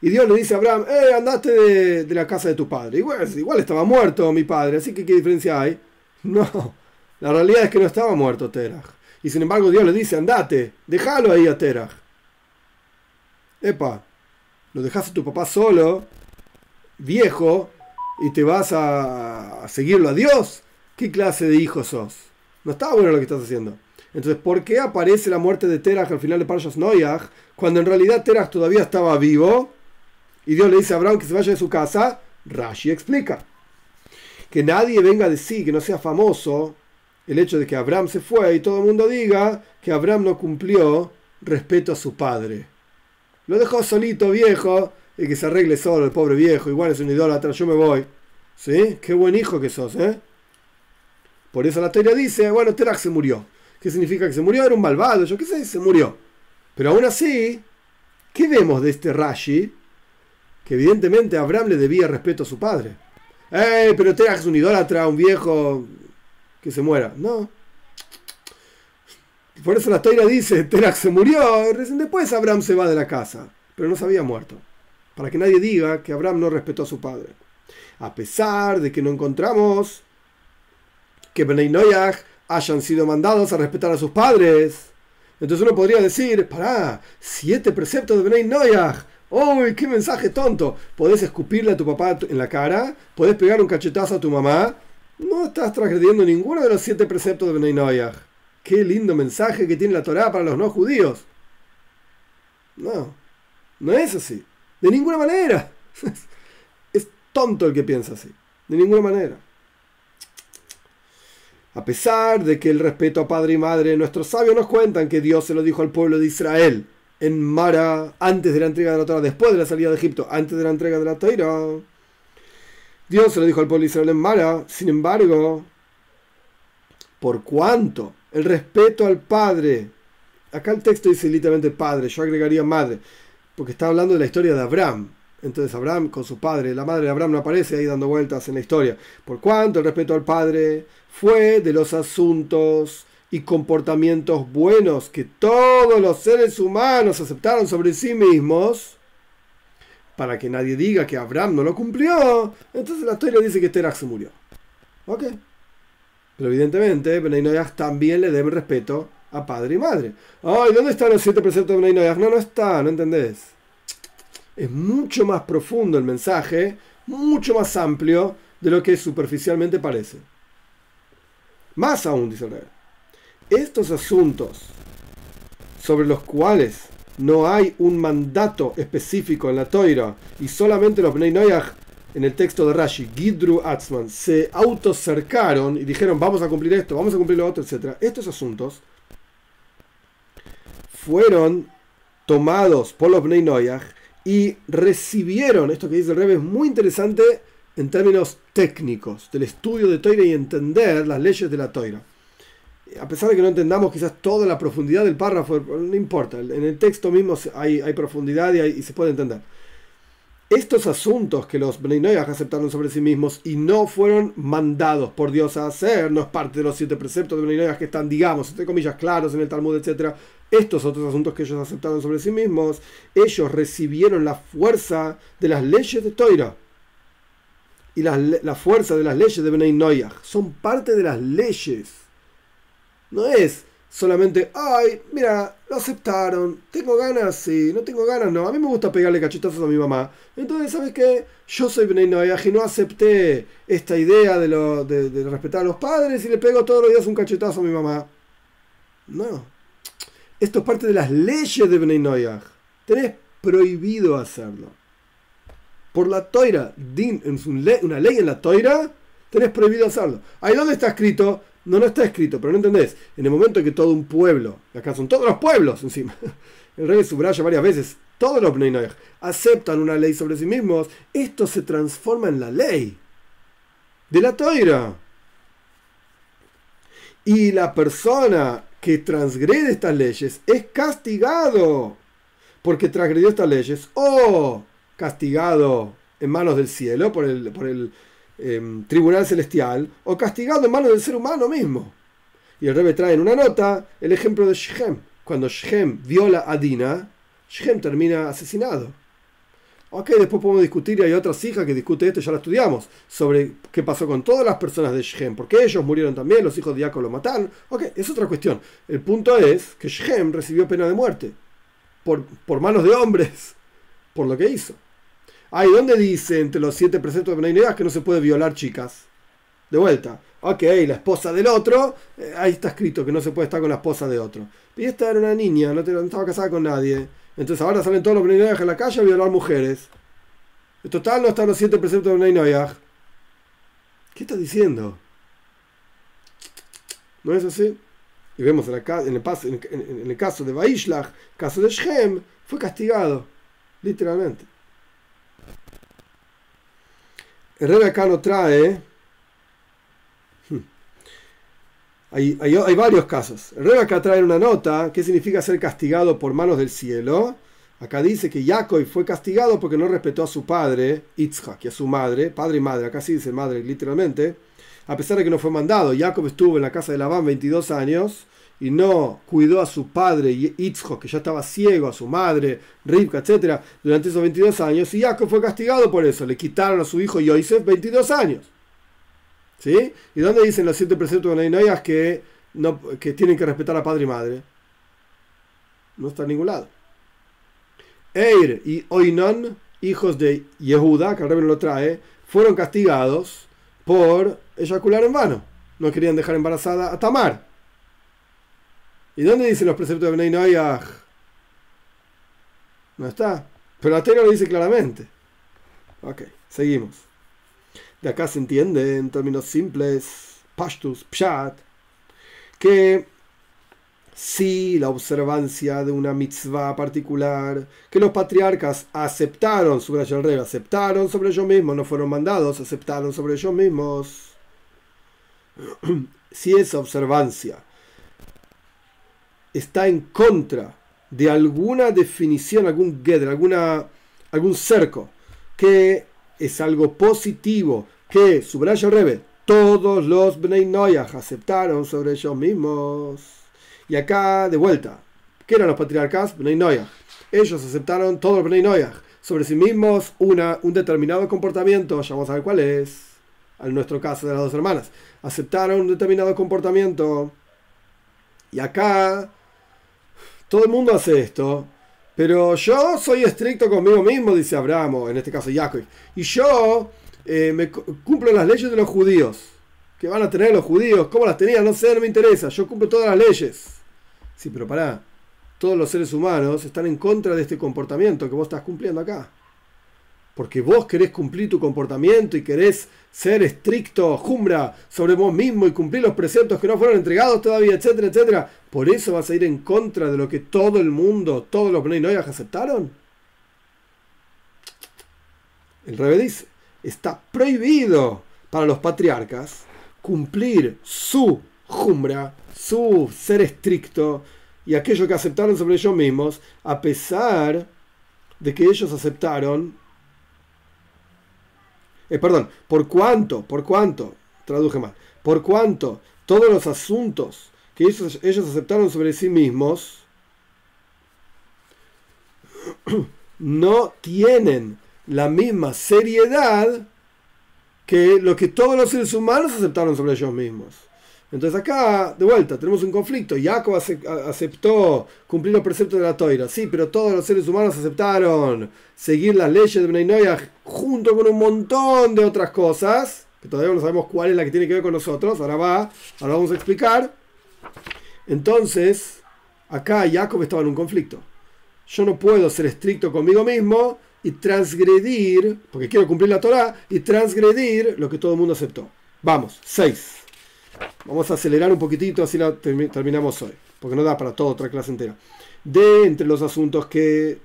y Dios le dice a Abraham, eh, andate de, la casa de tu padre. Igual, igual estaba muerto mi padre, así que ¿qué diferencia hay? <laughs> No, la realidad es que no estaba muerto Terach. Y sin embargo Dios le dice, andate, déjalo ahí a Terach. Epa, lo dejaste a tu papá solo, viejo, y te vas a, seguirlo a Dios. ¿Qué clase de hijo sos? No estaba bueno lo que estás haciendo. Entonces, ¿por qué aparece la muerte de Terach al final de Parshas Noyach cuando en realidad Terach todavía estaba vivo y Dios le dice a Abraham que se vaya de su casa, Rashi explica. Que nadie venga a decir, que no sea famoso el hecho de que Abraham se fue y todo el mundo diga que Abraham no cumplió respeto a su padre. Lo dejó solito, viejo, y que se arregle solo el pobre viejo, igual es un idólatra, yo me voy. ¿Sí? Qué buen hijo que sos, ¿eh? Por eso la teoría dice, bueno, Terach se murió. ¿Qué significa que se murió? Era un malvado, yo qué sé, se murió. Pero aún así, ¿qué vemos de este Rashi? Que evidentemente Abraham le debía respeto a su padre. ¡Eh, pero Terach es un idólatra, un viejo que se muera! No. Por eso la Toira dice, Terach se murió, después Abraham se va de la casa, pero no se había muerto. Para que nadie diga que Abraham no respetó a su padre. A pesar de que no encontramos que Benay Noyach hayan sido mandados a respetar a sus padres. Entonces uno podría decir, pará, siete preceptos de Benay Noyach ¡Uy, qué mensaje tonto! Podés escupirle a tu papá en la cara, podés pegar un cachetazo a tu mamá. No estás transgrediendo ninguno de los siete preceptos de Benay Noyach. Qué lindo mensaje que tiene la Torá para los no judíos. No, no es así. De ninguna manera. <laughs> Es tonto el que piensa así. De ninguna manera. A pesar de que el respeto a padre y madre, nuestros sabios nos cuentan que Dios se lo dijo al pueblo de Israel en Mara, antes de la entrega de la Torah, después de la salida de Egipto, antes de la entrega de la Torah. Dios se lo dijo al pueblo de Israel en Mara, sin embargo, por cuanto el respeto al padre, acá el texto dice literalmente padre, yo agregaría madre, porque está hablando de la historia de Abraham. Entonces Abraham con su padre, la madre de Abraham no aparece ahí dando vueltas en la historia. Por cuanto el respeto al padre fue de los asuntos y comportamientos buenos que todos los seres humanos aceptaron sobre sí mismos, para que nadie diga que Abraham no lo cumplió, entonces la historia dice que Terach se murió. ¿Ok? Pero evidentemente, Benay también le debe respeto a padre y madre. Ay, ¿dónde están los siete preceptos de Benay No, no está, no entendés. Es mucho más profundo el mensaje, mucho más amplio de lo que superficialmente parece. Más aún, dice el rey. Estos asuntos sobre los cuales no hay un mandato específico en la Toira y solamente los Bnei Noyach en el texto de Rashi, Gidru Atzman, se autocercaron y dijeron vamos a cumplir esto, vamos a cumplir lo otro, etc. Estos asuntos fueron tomados por los Bnei Noyach y recibieron, esto que dice el Rebbe es muy interesante en términos técnicos, del estudio de Toira y entender las leyes de la Toira a pesar de que no entendamos quizás toda la profundidad del párrafo, no importa, en el texto mismo hay, profundidad y, se puede entender. Estos asuntos que los Bnei aceptaron sobre sí mismos y no fueron mandados por Dios a hacer, no es parte de los siete preceptos de Bnei que están, digamos, entre comillas, claros en el Talmud, etc. Estos otros asuntos que ellos aceptaron sobre sí mismos, ellos recibieron la fuerza de las leyes de Toira y la, fuerza de las leyes de Bnei Son parte de las leyes no es solamente, ay, mira, lo aceptaron, tengo ganas, sí, no tengo ganas, no. A mí me gusta pegarle cachetazos a mi mamá. Entonces, ¿sabes qué? Yo soy Bnei y no acepté esta idea de, lo, de, respetar a los padres y le pego todos los días un cachetazo a mi mamá. No. Esto es parte de las leyes de Bnei Noyaj. Tenés prohibido hacerlo. Por la toira, din, una ley en la toira, tenés prohibido hacerlo. Ahí donde está escrito, no, no está escrito, pero no entendés. En el momento en que todo un pueblo, acá son todos los pueblos encima, <laughs> el rey subraya varias veces, todos los Bnei aceptan una ley sobre sí mismos, esto se transforma en la ley de la toira. Y la persona que transgrede estas leyes es castigado porque transgredió estas leyes o castigado en manos del cielo por el, por el Em, tribunal celestial o castigado en manos del ser humano mismo. Y el Rebbe trae en una nota el ejemplo de Shechem. Cuando Shechem viola a Dina, Shechem termina asesinado. Ok, después podemos discutir, y hay otras hijas que discuten esto, ya lo estudiamos, sobre qué pasó con todas las personas de Shechem, porque ellos murieron también, los hijos de Jacob lo mataron. Ok, es otra cuestión. El punto es que Shechem recibió pena de muerte por, por manos de hombres, por lo que hizo. Ahí, ¿dónde dice entre los siete preceptos de Benay que no se puede violar chicas? De vuelta. Ok, la esposa del otro, eh, ahí está escrito que no se puede estar con la esposa de otro. Y esta era una niña, no, estaba casada con nadie. Entonces ahora salen todos los Benay en la calle a violar mujeres. En total no están los siete preceptos de Benay ¿Qué está diciendo? ¿No es así? Y vemos en, el, en el caso de Baishlach, caso de Shem, fue castigado, literalmente. El acá no trae. Hmm, hay, hay, varios casos. El acá trae una nota que significa ser castigado por manos del cielo. Acá dice que Jacob fue castigado porque no respetó a su padre, Itzhak, y a su madre, padre y madre, acá sí dice madre literalmente, a pesar de que no fue mandado. Jacob estuvo en la casa de Labán 22 años y no cuidó a su padre Itzhak, que ya estaba ciego, a su madre, Rivka, etc., durante esos 22 años, y Jacob fue castigado por eso. Le quitaron a su hijo Yosef 22 años. ¿Sí? ¿Y dónde dicen los siete preceptos de que, no, que tienen que respetar a padre y madre? No está en ningún lado. Eir y Oinon, hijos de Yehuda, que el lo trae, fueron castigados por eyacular en vano. No querían dejar embarazada a Tamar. ¿Y dónde dicen los preceptos de Benay Noyaj? No está. Pero Torah lo dice claramente. Ok, seguimos. De acá se entiende en términos simples, pashtus, pshat, que si la observancia de una mitzvah particular, que los patriarcas aceptaron sobre el rey, aceptaron sobre ellos mismos, no fueron mandados, aceptaron sobre ellos mismos. <clears throat> si esa observancia está en contra de alguna definición, algún gedr, alguna, algún cerco, que es algo positivo, que subraya Rebe, todos los Bnei Noyach aceptaron sobre ellos mismos. Y acá, de vuelta, ¿qué eran los patriarcas? Bnei Noyach. Ellos aceptaron todos los Bnei Noyach sobre sí mismos una, un determinado comportamiento, ya vamos a ver cuál es, en nuestro caso de las dos hermanas. Aceptaron un determinado comportamiento. Y acá, todo el mundo hace esto, pero yo soy estricto conmigo mismo, dice Abraham, en este caso Jacob. Y yo eh, me cumplo las leyes de los judíos. Que van a tener los judíos. ¿Cómo las tenían? No sé, no me interesa. Yo cumplo todas las leyes. Sí, pero pará. Todos los seres humanos están en contra de este comportamiento que vos estás cumpliendo acá. Porque vos querés cumplir tu comportamiento y querés ser estricto, jumbra sobre vos mismo y cumplir los preceptos que no fueron entregados todavía, etcétera, etcétera. Por eso vas a ir en contra de lo que todo el mundo, todos los Bnei aceptaron. El Rebe dice, está prohibido para los patriarcas cumplir su jumbra, su ser estricto y aquello que aceptaron sobre ellos mismos, a pesar de que ellos aceptaron eh, perdón, por cuánto, por cuánto, traduje mal, por cuánto todos los asuntos que ellos, aceptaron sobre sí mismos <clears throat> no tienen la misma seriedad que lo que todos los seres humanos aceptaron sobre ellos mismos. Entonces acá, de vuelta, tenemos un conflicto. Jacob aceptó cumplir los preceptos de la toira, sí, pero todos los seres humanos aceptaron seguir las leyes de Bnei junto con un montón de otras cosas, que todavía no sabemos cuál es la que tiene que ver con nosotros, ahora va, ahora vamos a explicar. Entonces, acá Jacob estaba en un conflicto. Yo no puedo ser estricto conmigo mismo y transgredir, porque quiero cumplir la Torah, y transgredir lo que todo el mundo aceptó. Vamos, 6. Vamos a acelerar un poquitito, así terminamos hoy, porque no da para toda otra clase entera. De entre los asuntos que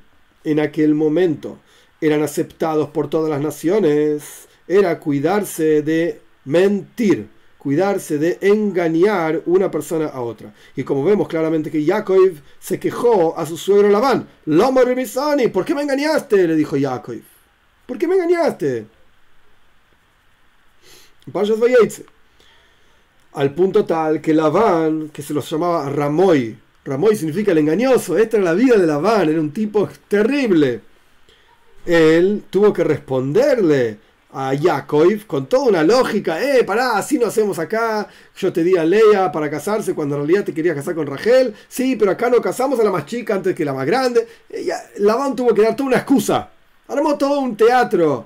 en aquel momento eran aceptados por todas las naciones, era cuidarse de mentir, cuidarse de engañar una persona a otra. Y como vemos claramente que Jacob se quejó a su suegro Labán, Lomo ¿por qué me engañaste? le dijo Jacob. ¿Por qué me engañaste? al punto tal que Labán, que se los llamaba Ramoy, Ramoy significa el engañoso, esta era la vida de Labán, era un tipo terrible. Él tuvo que responderle a Jacob con toda una lógica, eh, pará, así no hacemos acá, yo te di a Lea para casarse cuando en realidad te querías casar con Rachel, sí, pero acá no casamos a la más chica antes que la más grande. Labán tuvo que dar toda una excusa, armó todo un teatro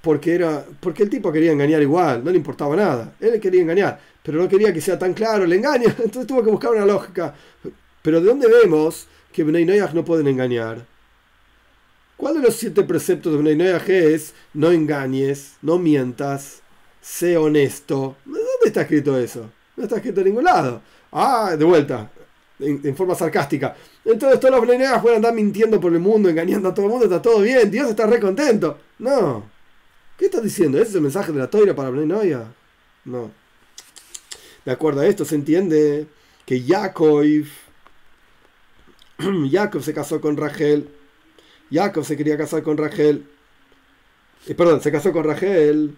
porque, era, porque el tipo quería engañar igual, no le importaba nada. Él quería engañar, pero no quería que sea tan claro, le engaña, <laughs> entonces tuvo que buscar una lógica. Pero ¿de dónde vemos que Bnei no pueden engañar? ¿Cuál de los siete preceptos de Bnei es no engañes, no mientas, sé honesto? ¿Dónde está escrito eso? No está escrito en ningún lado. Ah, de vuelta, en, forma sarcástica. Entonces todos los Bnei pueden andar mintiendo por el mundo, engañando a todo el mundo, está todo bien, Dios está re contento. No. ¿Qué estás diciendo? ¿Ese es el mensaje de la toira para Bnei No. De acuerdo a esto se entiende que Jacob, <clears throat> Jacob se casó con Rachel, Jacob se quería casar con Rachel, eh, perdón, se casó con Rachel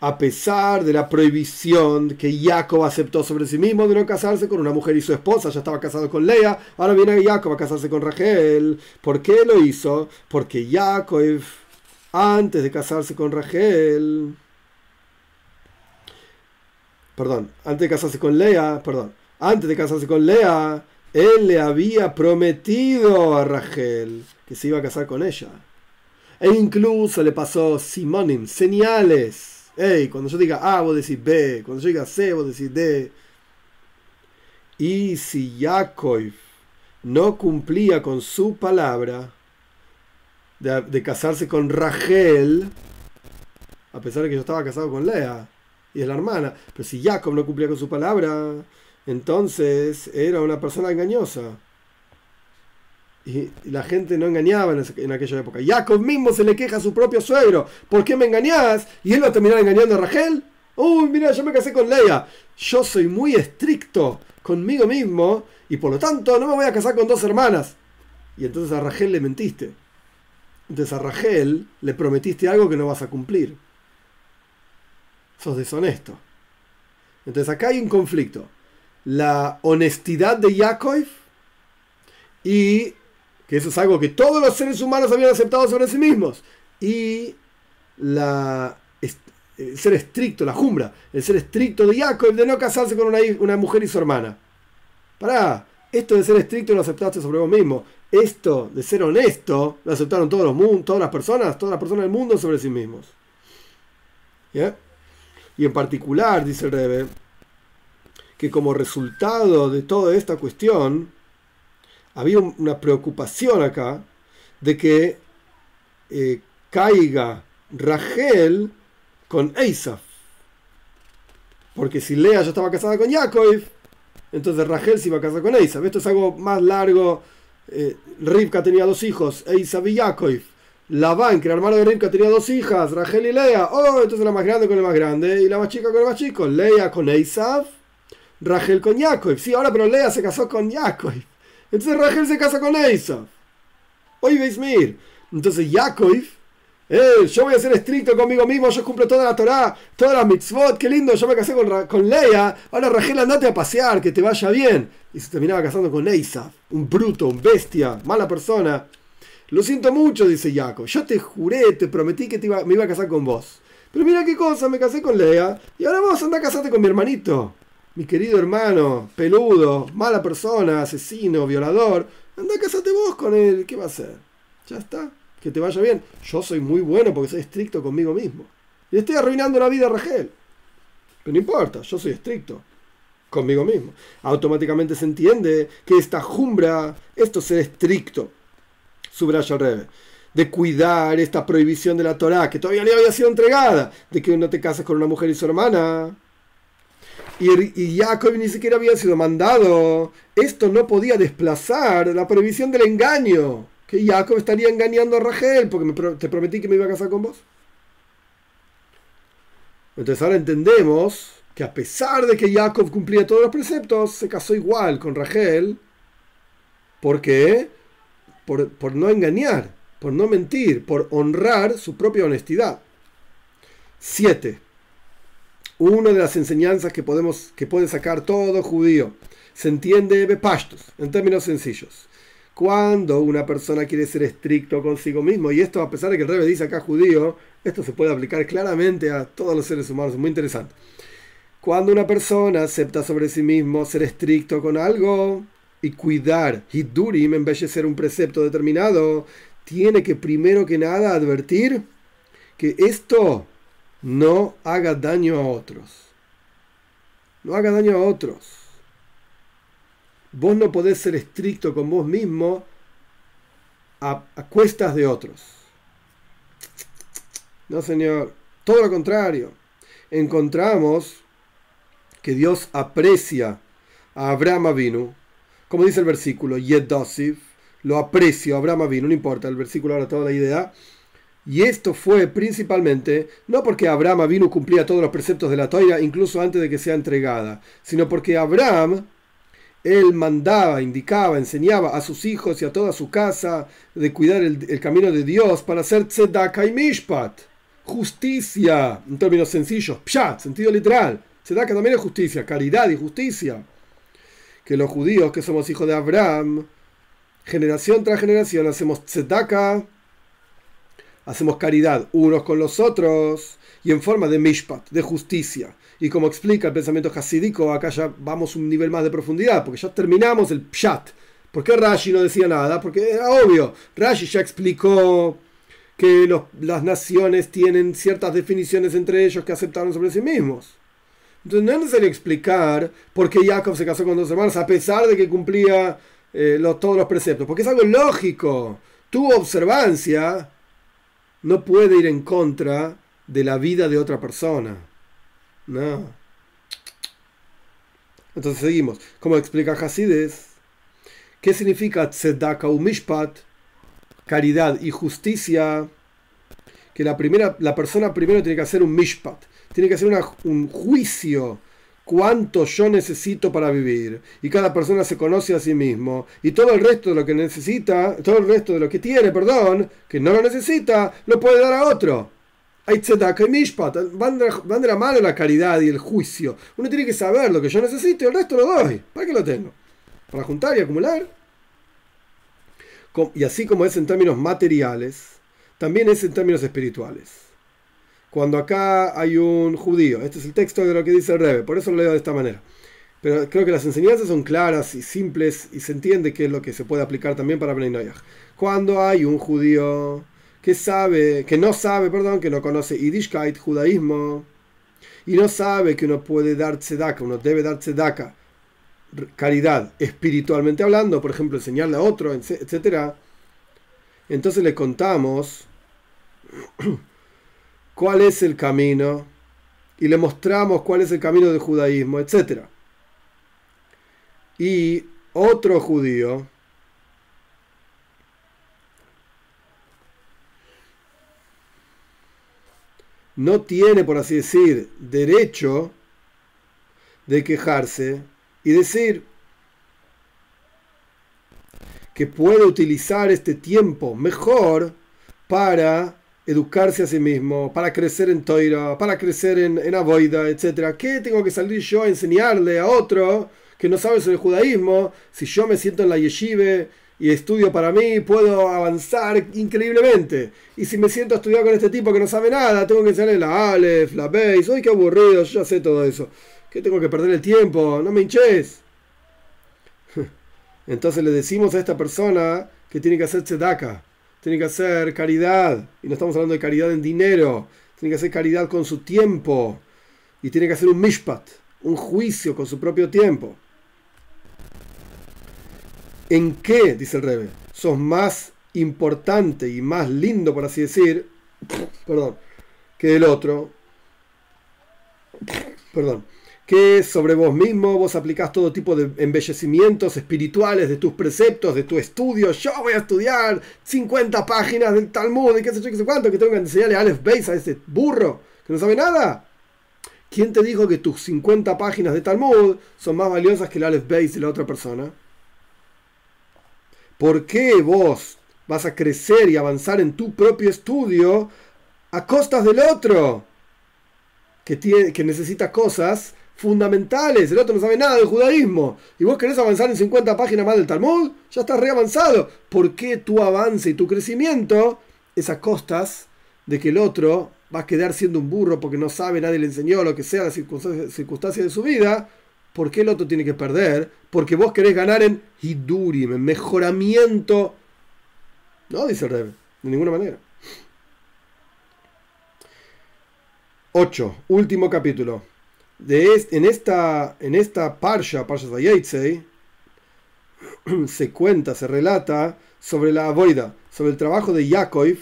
a pesar de la prohibición que Jacob aceptó sobre sí mismo de no casarse con una mujer y su esposa, ya estaba casado con Lea, ahora viene Jacob a casarse con Rachel. ¿Por qué lo hizo? Porque Jacob antes de casarse con Rachel, perdón, antes de casarse con Lea, perdón, antes de casarse con Lea, él le había prometido a Rachel que se iba a casar con ella. E incluso le pasó simonim, señales. Hey, cuando yo diga A, vos decís B. Cuando yo diga C, vos decís D. Y si Jacob no cumplía con su palabra, de, casarse con Rachel, a pesar de que yo estaba casado con Lea, y es la hermana. Pero si Jacob no cumplía con su palabra, entonces era una persona engañosa. Y la gente no engañaba en, aquella época. Jacob mismo se le queja a su propio suegro. ¿Por qué me engañás? Y él va a terminar engañando a Rachel. Uy, mira, yo me casé con Leia. Yo soy muy estricto conmigo mismo y por lo tanto no me voy a casar con dos hermanas. Y entonces a Rachel le mentiste. Entonces a Rachel le prometiste algo que no vas a cumplir. Sos deshonesto. Entonces acá hay un conflicto. La honestidad de Yaakov y que eso es algo que todos los seres humanos habían aceptado sobre sí mismos. Y el ser estricto, la jumbra, el ser estricto de Jacob de no casarse con una, una mujer y su hermana. Pará, esto de ser estricto lo aceptaste sobre vos mismo. Esto de ser honesto lo aceptaron todos los todas las personas, todas las personas del mundo sobre sí mismos. Y en particular, dice el Rebe, que como resultado de toda esta cuestión, había una preocupación acá de que eh, caiga Rachel con Eisaf. Porque si Lea ya estaba casada con Yaakov, entonces Rachel se iba a casar con Eisaf. Esto es algo más largo. Eh, Rivka tenía dos hijos, Eisaf y Yaakov. Labán, que era hermano de Rivka, tenía dos hijas, Rachel y Lea. Oh, entonces la más grande con el más grande y la más chica con el más chico. Lea con Eisaf, Rachel con Yaakov. Sí, ahora pero Lea se casó con Yaakov. Entonces Rachel se casa con Eisa. Oye, veis mir. Entonces Yaakov, eh, yo voy a ser estricto conmigo mismo, yo cumplo toda la Torah, todas las mitzvot, qué lindo, yo me casé con, con Leia, ahora Rachel andate a pasear, que te vaya bien. Y se terminaba casando con Eisa, un bruto, un bestia, mala persona. Lo siento mucho, dice Jacob. Yo te juré, te prometí que te iba, me iba a casar con vos. Pero mira qué cosa, me casé con Lea y ahora vos andás a casarte con mi hermanito mi querido hermano, peludo, mala persona, asesino, violador, anda, cásate vos con él, ¿qué va a hacer? Ya está, que te vaya bien. Yo soy muy bueno porque soy estricto conmigo mismo. Y estoy arruinando la vida a Rachel. Pero no importa, yo soy estricto conmigo mismo. Automáticamente se entiende que esta jumbra, esto ser estricto, subraya al revés, de cuidar esta prohibición de la Torah, que todavía no había sido entregada, de que no te cases con una mujer y su hermana, y, Jacob ni siquiera había sido mandado. Esto no podía desplazar la prohibición del engaño. Que Jacob estaría engañando a Rachel porque te prometí que me iba a casar con vos. Entonces ahora entendemos que a pesar de que Jacob cumplía todos los preceptos, se casó igual con Rachel. ¿Por qué? Por, por no engañar, por no mentir, por honrar su propia honestidad. 7 una de las enseñanzas que, podemos, que puede sacar todo judío. Se entiende bepastos, en términos sencillos. Cuando una persona quiere ser estricto consigo mismo, y esto a pesar de que el rebe dice acá judío, esto se puede aplicar claramente a todos los seres humanos, es muy interesante. Cuando una persona acepta sobre sí mismo ser estricto con algo y cuidar, hidurim, de ser un precepto determinado, tiene que primero que nada advertir que esto no haga daño a otros. No haga daño a otros. Vos no podés ser estricto con vos mismo a, cuestas de otros. No, Señor. Todo lo contrario. Encontramos que Dios aprecia a Abraham Avinu, como dice el versículo, Yedosif, lo aprecio, Abraham Avinu, no importa, el versículo ahora toda la idea, y esto fue principalmente no porque Abraham vino cumplía todos los preceptos de la Torah, incluso antes de que sea entregada, sino porque Abraham, él mandaba, indicaba, enseñaba a sus hijos y a toda su casa de cuidar el, camino de Dios para hacer tzedakah y mishpat, justicia, en términos sencillos, pshat, sentido literal. Tzedakah también es justicia, caridad y justicia. Que los judíos que somos hijos de Abraham, generación tras generación, hacemos tzedakah hacemos caridad unos con los otros y en forma de mishpat, de justicia. Y como explica el pensamiento hasídico, acá ya vamos un nivel más de profundidad, porque ya terminamos el pshat. ¿Por qué Rashi no decía nada? Porque era obvio. Rashi ya explicó que las naciones tienen ciertas definiciones entre ellos que aceptaron sobre sí mismos. Entonces no es necesario explicar por qué Jacob se casó con dos hermanos a pesar de que cumplía eh, todos los preceptos, porque es algo lógico. Tu observancia no puede ir en contra de la vida de otra persona. No. Entonces seguimos. ¿Cómo explica Hasides? ¿Qué significa tzedaka u mishpat? Caridad y justicia. Que la, primera, la persona primero tiene que hacer un mishpat. Tiene que hacer un juicio. Cuánto yo necesito para vivir. Y cada persona se conoce a sí mismo. Y todo el resto de lo que necesita, todo el resto de lo que tiene, perdón, que no lo necesita, lo puede dar a otro. Hay tzedaka y mishpat. Van de, la mano la caridad y el juicio. Uno tiene que saber lo que yo necesito y el resto lo doy. ¿Para qué lo tengo? ¿Para juntar y acumular? Y así como es en términos materiales, también es en términos espirituales. Cuando acá hay un judío, este es el texto de lo que dice el Rebe, por eso lo leo de esta manera. Pero creo que las enseñanzas son claras y simples y se entiende que es lo que se puede aplicar también para Bnei Cuando hay un judío que sabe, que no sabe, perdón, que no conoce Yiddishkeit, judaísmo, y no sabe que uno puede dar tzedaka, uno debe dar tzedaka, caridad, espiritualmente hablando, por ejemplo, enseñarle a otro, etc. Entonces le contamos cuál es el camino y le mostramos cuál es el camino del judaísmo, etc. Y otro judío no tiene, por así decir, derecho de quejarse y decir que puede utilizar este tiempo mejor para educarse a sí mismo, para crecer en Toira, para crecer en, en Avoida, etc. ¿Qué tengo que salir yo a enseñarle a otro que no sabe sobre el judaísmo si yo me siento en la yeshive y estudio para mí, puedo avanzar increíblemente. Y si me siento a estudiar con este tipo que no sabe nada, tengo que enseñarle la Aleph, la Beis, uy, qué aburrido, yo ya sé todo eso. ¿Qué tengo que perder el tiempo? No me hinches. <laughs> Entonces le decimos a esta persona que tiene que hacer tzedaka, tiene que hacer caridad. Y no estamos hablando de caridad en dinero, tiene que hacer caridad con su tiempo. Y tiene que hacer un mishpat, un juicio con su propio tiempo. ¿En qué, dice el Rebe, sos más importante y más lindo, por así decir, perdón, que el otro? Perdón que sobre vos mismo vos aplicás todo tipo de embellecimientos espirituales de tus preceptos, de tu estudio. Yo voy a estudiar 50 páginas del Talmud y qué sé yo, qué sé cuánto, que tengo que enseñarle a Aleph Beis a ese burro que no sabe nada. ¿Quién te dijo que tus 50 páginas de Talmud son más valiosas que el Aleph Beis de la otra persona? ¿Por qué vos vas a crecer y avanzar en tu propio estudio a costas del otro? Que, tiene, que necesita cosas fundamentales. El otro no sabe nada del judaísmo. Y vos querés avanzar en 50 páginas más del Talmud, ya estás re avanzado. ¿Por qué tu avance y tu crecimiento es a costas de que el otro va a quedar siendo un burro porque no sabe, nadie le enseñó lo que sea, las circunstancias de su vida? ¿Por qué el otro tiene que perder? Porque vos querés ganar en hidurim, en mejoramiento. No, dice el Rebbe, de ninguna manera. 8. Último capítulo en esta, en esta parsha, parsha <clears throat> se cuenta, se relata sobre la avoida, sobre el trabajo de Yaakov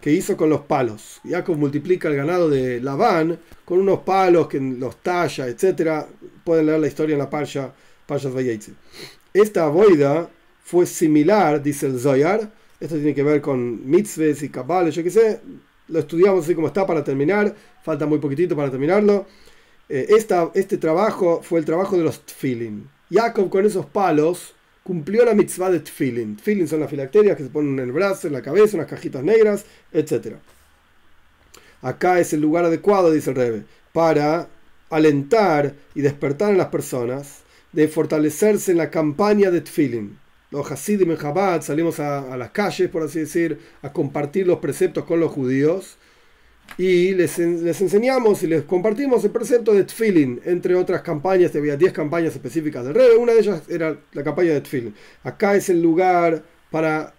que hizo con los palos. Yaakov multiplica el ganado de Labán con unos palos que los talla, etc. Pueden leer la historia en la parsha, parsha Esta avoida fue similar, dice el Zoyar, esto tiene que ver con mitzvahs y cabales, yo qué sé, lo estudiamos así como está para terminar, falta muy poquitito para terminarlo. Eh, este trabajo fue el trabajo de los tfilin. Jacob con esos palos cumplió la mitzvah de tfilin. Tfilin son las filacterias que se ponen en el brazo, en la cabeza, unas cajitas negras, etc. Acá es el lugar adecuado, dice el Rebe, para alentar y despertar a las personas de fortalecerse en la campaña de tfilin. Los Hasidim en Chabad salimos a, a las calles, por así decir, a compartir los preceptos con los judíos y les, enseñamos y les compartimos el precepto de Tfilin, entre otras campañas, había 10 campañas específicas del Rebe, una de ellas era la campaña de Tfilin. Acá es el lugar para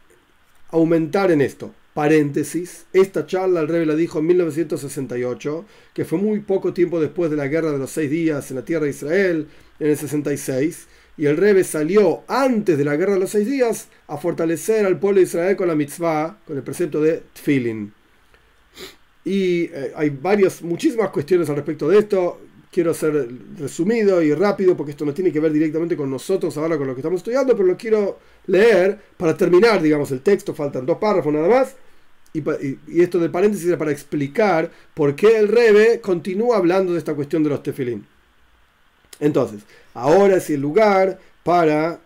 aumentar en esto. Paréntesis, esta charla el Rebe la dijo en 1968, que fue muy poco tiempo después de la guerra de los seis días en la tierra de Israel, en el 66, y el Rebe salió antes de la guerra de los seis días a fortalecer al pueblo de Israel con la mitzvah, con el precepto de Tfilin. Y eh, hay varias, muchísimas cuestiones al respecto de esto. quiero hacer resumido y rápido porque esto no tiene que ver directamente con nosotros ahora con lo que estamos estudiando, pero lo quiero leer para terminar, digamos, el texto, faltan dos párrafos nada más. Y, esto de paréntesis era para explicar por qué el Rebe continúa hablando de esta cuestión de los tefilín. Entonces, ahora es el lugar para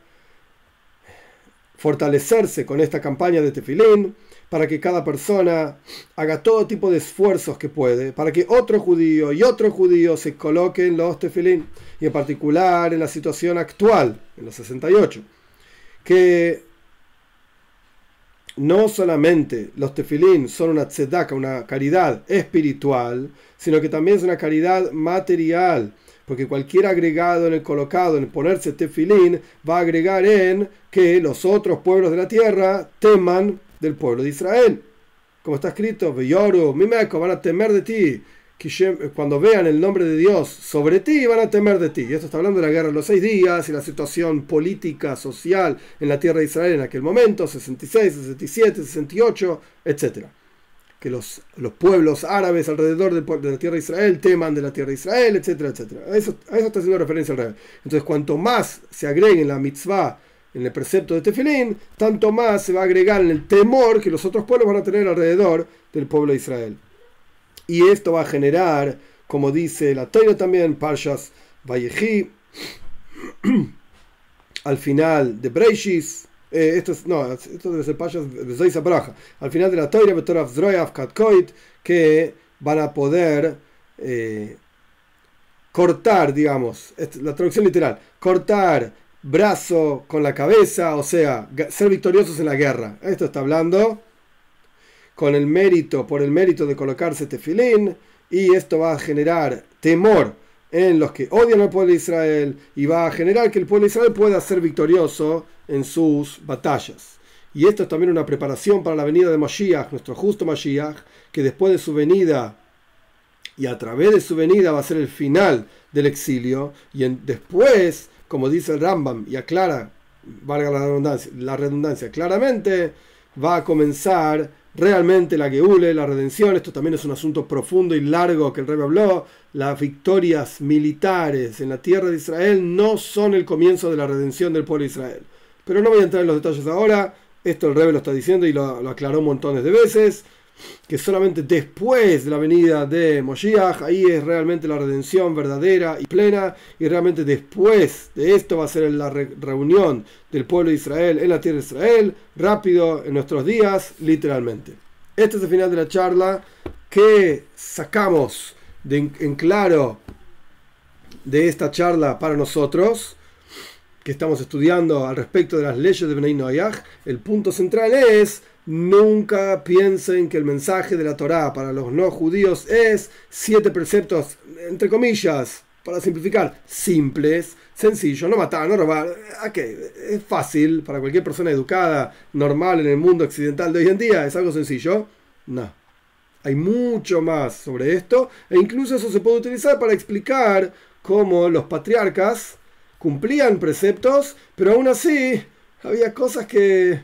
fortalecerse con esta campaña de tefilín, para que cada persona haga todo tipo de esfuerzos que puede, para que otro judío y otro judío se coloquen los tefilín, y en particular en la situación actual, en los 68, que no solamente los tefilín son una tzedaka, una caridad espiritual, sino que también es una caridad material, porque cualquier agregado en el colocado, en ponerse tefilín, va a agregar en que los otros pueblos de la tierra teman del pueblo de Israel. Como está escrito, Yoru, Mimeco, van a temer de ti. Cuando vean el nombre de Dios sobre ti, van a temer de ti. Y esto está hablando de la guerra de los seis días y la situación política, social en la tierra de Israel en aquel momento, 66, 67, 68, etc. Que los, los pueblos árabes alrededor de, la tierra de Israel teman de la tierra de Israel, etcétera, etcétera. A eso, a eso está haciendo referencia el rey. Entonces, cuanto más se agregue en la mitzvah en el precepto de Tefilín, tanto más se va a agregar en el temor que los otros pueblos van a tener alrededor del pueblo de Israel. Y esto va a generar, como dice la Torah también, Parshas Vallejí, <clears throat> al final de Breishis, eh, esto, no, esto debe ser Parshas al final de la Torah, Katkoit, que van a poder eh, cortar, digamos, la traducción literal, cortar brazo con la cabeza, o sea, ser victoriosos en la guerra. Esto está hablando con el mérito, por el mérito de colocarse tefilín, y esto va a generar temor en los que odian al pueblo de Israel y va a generar que el pueblo de Israel pueda ser victorioso en sus batallas. Y esto es también una preparación para la venida de Mashiach, nuestro justo Mashiach, que después de su venida y a través de su venida va a ser el final del exilio y después como dice el Rambam y aclara, valga la redundancia, la redundancia claramente, va a comenzar realmente la Geule, la redención. Esto también es un asunto profundo y largo que el Rey habló. Las victorias militares en la tierra de Israel no son el comienzo de la redención del pueblo de Israel. Pero no voy a entrar en los detalles ahora. Esto el Rey lo está diciendo y lo, lo aclaró montones de veces que solamente después de la venida de Moshiach, ahí es realmente la redención verdadera y plena, y realmente después de esto va a ser la reunión del pueblo de Israel en la tierra de Israel, rápido en nuestros días, literalmente. Este es el final de la charla que sacamos en claro de esta charla para nosotros que estamos estudiando al respecto de las leyes de Benay Noyaj, el punto central es Nunca piensen que el mensaje de la Torá para los no judíos es siete preceptos, entre comillas, para simplificar, simples, sencillos, no matar, no robar. ¿A qué? Es fácil para cualquier persona educada, normal en el mundo occidental de hoy en día, es algo sencillo. No. Hay mucho más sobre esto e incluso eso se puede utilizar para explicar cómo los patriarcas cumplían preceptos, pero aún así había cosas que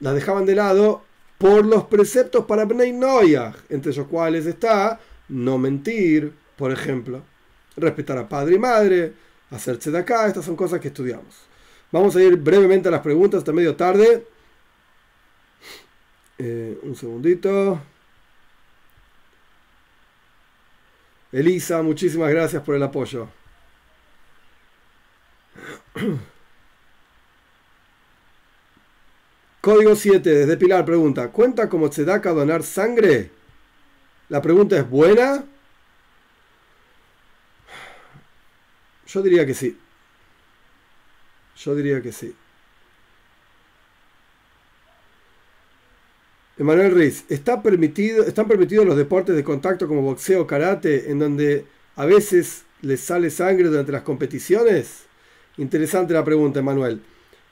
las dejaban de lado por los preceptos para Bnei Noyah, entre los cuales está no mentir, por ejemplo, respetar a padre y madre, hacerse de acá, estas son cosas que estudiamos. Vamos a ir brevemente a las preguntas, hasta medio tarde. Eh, un segundito. Elisa, muchísimas gracias por el apoyo. <clears throat> Código 7, desde Pilar pregunta, ¿cuenta como se da a donar sangre? La pregunta es buena. Yo diría que sí. Yo diría que sí. Emanuel Riz, ¿está permitido, ¿están permitidos los deportes de contacto como boxeo o karate en donde a veces les sale sangre durante las competiciones? Interesante la pregunta, Emanuel.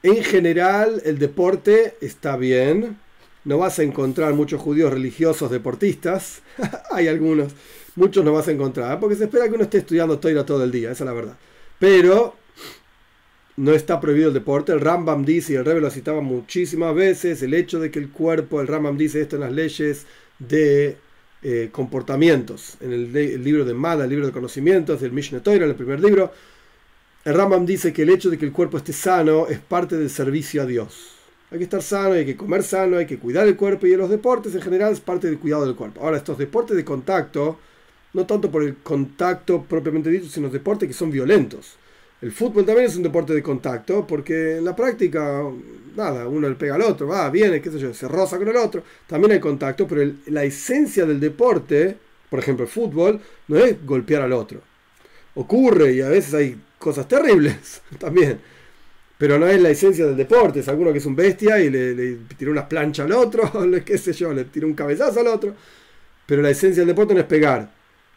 En general, el deporte está bien. No vas a encontrar muchos judíos religiosos deportistas. <laughs> Hay algunos. Muchos no vas a encontrar. Porque se espera que uno esté estudiando toira todo el día. Esa es la verdad. Pero no está prohibido el deporte. El Rambam dice, y el Rebbe lo citaba muchísimas veces, el hecho de que el cuerpo, el Rambam dice esto en las leyes de eh, comportamientos. En el, libro de Mala, el libro de conocimientos, del Mishneh Torah, en el primer libro, el Rambam dice que el hecho de que el cuerpo esté sano es parte del servicio a Dios. Hay que estar sano, hay que comer sano, hay que cuidar el cuerpo y los deportes en general es parte del cuidado del cuerpo. Ahora, estos deportes de contacto, no tanto por el contacto propiamente dicho, sino deportes que son violentos. El fútbol también es un deporte de contacto porque en la práctica, nada, uno le pega al otro, va, viene, qué sé yo, se roza con el otro. También hay contacto, pero la esencia del deporte, por ejemplo el fútbol, no es golpear al otro. Ocurre y a veces hay cosas terribles <laughs> también. Pero no es la esencia del deporte, es alguno que es un bestia y le, le tira una plancha al otro, <laughs> qué sé yo, le tira un cabezazo al otro. Pero la esencia del deporte no es pegar.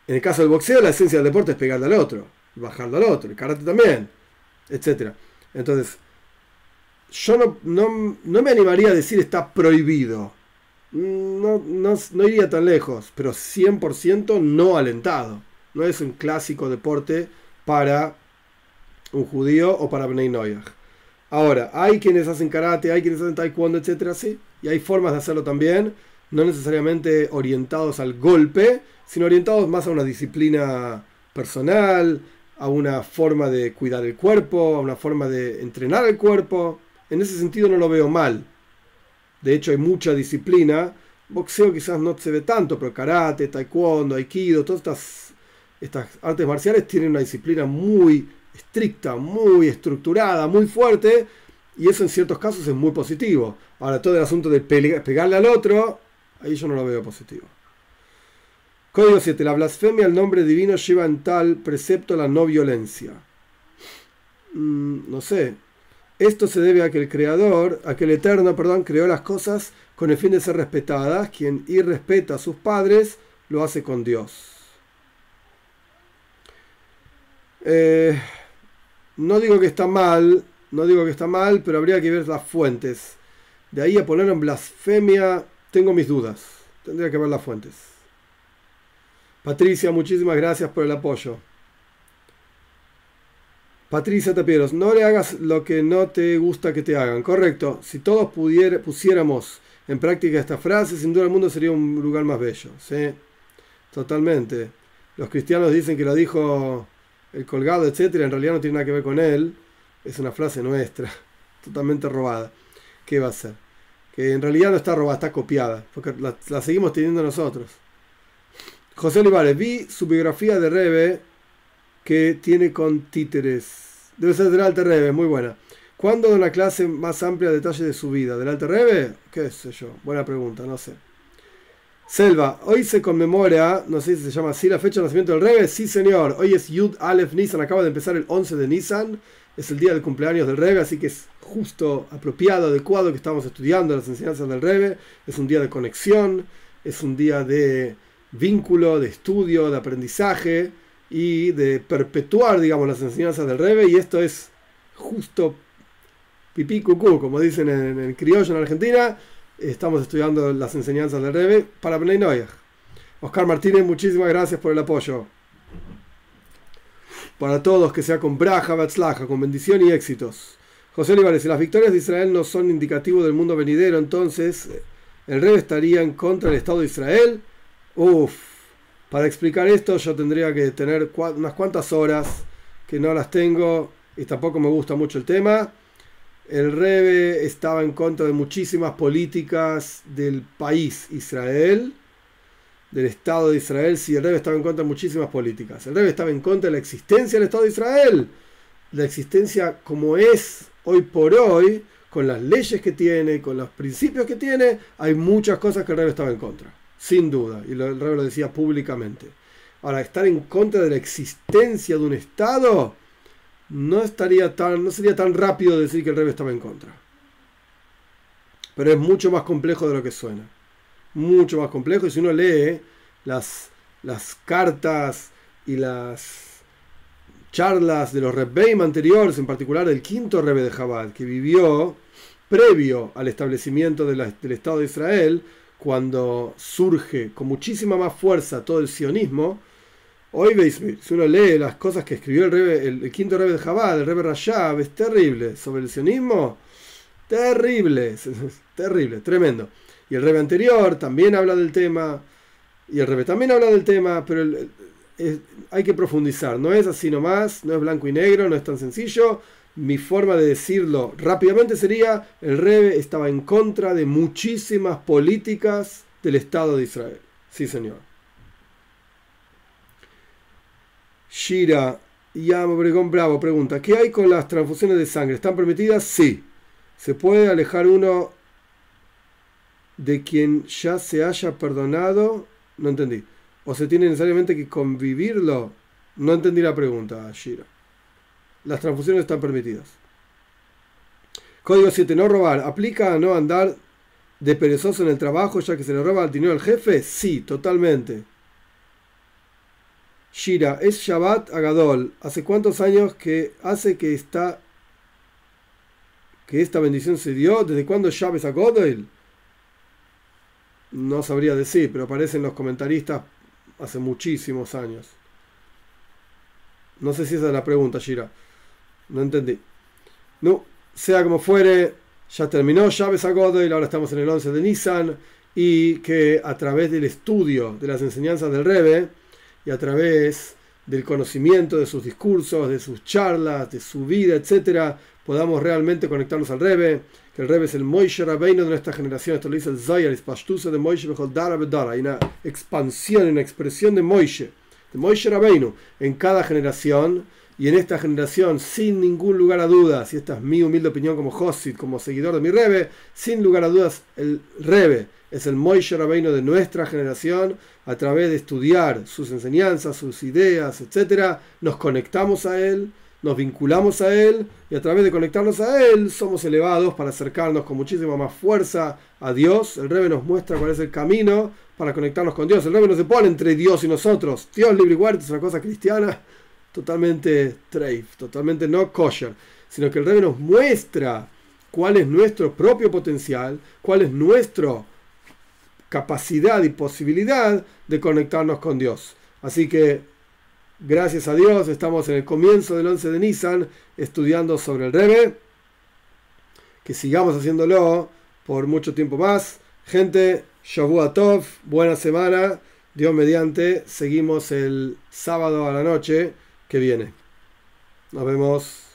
En el caso del boxeo, la esencia del deporte es pegarle al otro bajarlo al otro, el karate también, etc. Entonces, yo no, no, me animaría a decir está prohibido. No, no, iría tan lejos, pero 100% no alentado. No es un clásico deporte para un judío o para Bnei Noyag. Ahora, hay quienes hacen karate, hay quienes hacen taekwondo, etcétera, sí, y hay formas de hacerlo también, no necesariamente orientados al golpe, sino orientados más a una disciplina personal, a una forma de cuidar el cuerpo, a una forma de entrenar el cuerpo. En ese sentido no lo veo mal. De hecho hay mucha disciplina. Boxeo quizás no se ve tanto, pero karate, taekwondo, aikido, todas estas artes marciales tienen una disciplina muy estricta, muy estructurada, muy fuerte. Y eso en ciertos casos es muy positivo. Ahora todo el asunto de pegarle al otro, ahí yo no lo veo positivo. Código 7. La blasfemia al nombre divino lleva en tal precepto la no violencia. Mm, no sé. Esto se debe a que el Creador, a que el Eterno, perdón, creó las cosas con el fin de ser respetadas. Quien irrespeta a sus padres lo hace con Dios. Eh, no digo que está mal, no digo que está mal, pero habría que ver las fuentes. De ahí a poner en blasfemia, tengo mis dudas. Tendría que ver las fuentes. Patricia, muchísimas gracias por el apoyo. Patricia Tapieros, no le hagas lo que no te gusta que te hagan. Correcto. Si todos pusiéramos en práctica esta frase, sin duda el mundo sería un lugar más bello. ¿sí? Totalmente. Los cristianos dicen que lo dijo el colgado, etcétera. En realidad no tiene nada que ver con él. Es una frase nuestra, <laughs> totalmente robada. ¿Qué va a ser? Que en realidad no está robada, está copiada, porque la seguimos teniendo nosotros. José Olivares, vi su biografía de Rebe que tiene con títeres. Debe ser del Alte Rebe, muy buena. ¿Cuándo da una clase más amplia de detalles de su vida? ¿Del Alte Rebe? ¿Qué sé yo? Buena pregunta, no sé. Selva, hoy se conmemora, no sé si se llama así, la fecha de nacimiento del Rebe. Sí, señor. Hoy es Yud Aleph Nisan, acaba de empezar el 11 de Nisan. Es el día del cumpleaños del Rebe, así que es justo, apropiado, adecuado que estamos estudiando las enseñanzas del Rebe. Es un día de conexión, es un día de vínculo de estudio, de aprendizaje y de perpetuar, digamos, las enseñanzas del Rebe. Y esto es justo pipí cucú, como dicen en, el criollo en Argentina. Estamos estudiando las enseñanzas del Rebe para Bnei Noyag. Oscar Martínez, muchísimas gracias por el apoyo. Para todos, que sea con braja, batzlaja, con bendición y éxitos. José Olivares, si las victorias de Israel no son indicativos del mundo venidero, entonces el Rebe estaría en contra del Estado de Israel Uf, para explicar esto yo tendría que tener unas cuantas horas que no las tengo y tampoco me gusta mucho el tema. El Rebe estaba en contra de muchísimas políticas del país Israel, del Estado de Israel. Sí, el Rebe estaba en contra de muchísimas políticas. El Rebe estaba en contra de la existencia del Estado de Israel. La existencia como es hoy por hoy, con las leyes que tiene, con los principios que tiene, hay muchas cosas que el Rebe estaba en contra sin duda, y el rey lo decía públicamente. Ahora, estar en contra de la existencia de un Estado no, estaría tan, no sería tan rápido decir que el rey estaba en contra. Pero es mucho más complejo de lo que suena. Mucho más complejo. Y si uno lee las, las cartas y las charlas de los Rebbeim anteriores, en particular del quinto Rebbe de Jabal, que vivió previo al establecimiento del Estado de Israel, cuando surge con muchísima más fuerza todo el sionismo, hoy veis, si uno lee las cosas que escribió el, el, quinto rebe de Jabal, el rebe Rashab, es terrible sobre el sionismo, terrible, <laughs> terrible, tremendo. Y el rebe anterior también habla del tema, Y el Rebe también habla del tema, pero hay que profundizar. No es así nomás, no es blanco y negro, no es tan sencillo. Mi forma de decirlo rápidamente sería, el Rebe estaba en contra de muchísimas políticas del Estado de Israel. Sí, señor. Shira Yam Obregón Bravo pregunta, ¿qué hay con las transfusiones de sangre? ¿Están permitidas? Sí. ¿Se puede alejar uno de quien ya se haya perdonado? No entendí. ¿O se tiene necesariamente que convivirlo? No entendí la pregunta, Shira. Las transfusiones están permitidas. Código 7. No robar. ¿Aplica a no andar de perezoso en el trabajo ya que se le roba el dinero al jefe? Sí, totalmente. Shira, es Shabbat Agadol. ¿Hace cuántos años que hace que está que esta bendición se dio? ¿Desde cuándo Shabbat Agadol? No sabría decir, pero aparecen los comentaristas hace muchísimos años. No sé si esa es la pregunta, Shira. No entendí. No, sea como fuere, ya terminó Llaves y ahora estamos en el 11 de Nissan y que a través del estudio de las enseñanzas del Rebe y a través del conocimiento de sus discursos, de sus charlas, de su vida, etcétera, podamos realmente conectarnos al Rebe, que el Rebe es el Moishe Rabbeinu de nuestra generación, esto lo dice el Zayar, de Moishe hay una expansión, una expresión de Moishe, de Moishe Rabbeinu en cada generación, y en esta generación, sin ningún lugar a dudas, y esta es mi humilde opinión como Hosit, como seguidor de mi Rebe, sin lugar a dudas, el Rebe es el Moishe Rabbeinu de nuestra generación, a través de estudiar sus enseñanzas, sus ideas, etc., nos conectamos a él, nos vinculamos a él, y a través de conectarnos a él, somos elevados para acercarnos con muchísima más fuerza a Dios. El Rebe nos muestra cuál es el camino para conectarnos con Dios. El Rebe no se pone entre Dios y nosotros. Dios libre y guarda es una cosa cristiana <laughs> totalmente treif, totalmente no kosher, sino que el Rebbe nos muestra cuál es nuestro propio potencial, cuál es nuestra capacidad y posibilidad de conectarnos con Dios. Así que, gracias a Dios, estamos en el comienzo del 11 de Nisan estudiando sobre el Rebbe. Que sigamos haciéndolo por mucho tiempo más. Gente, Shavua buena semana. Dios mediante, seguimos el sábado a la noche que viene. Nos vemos.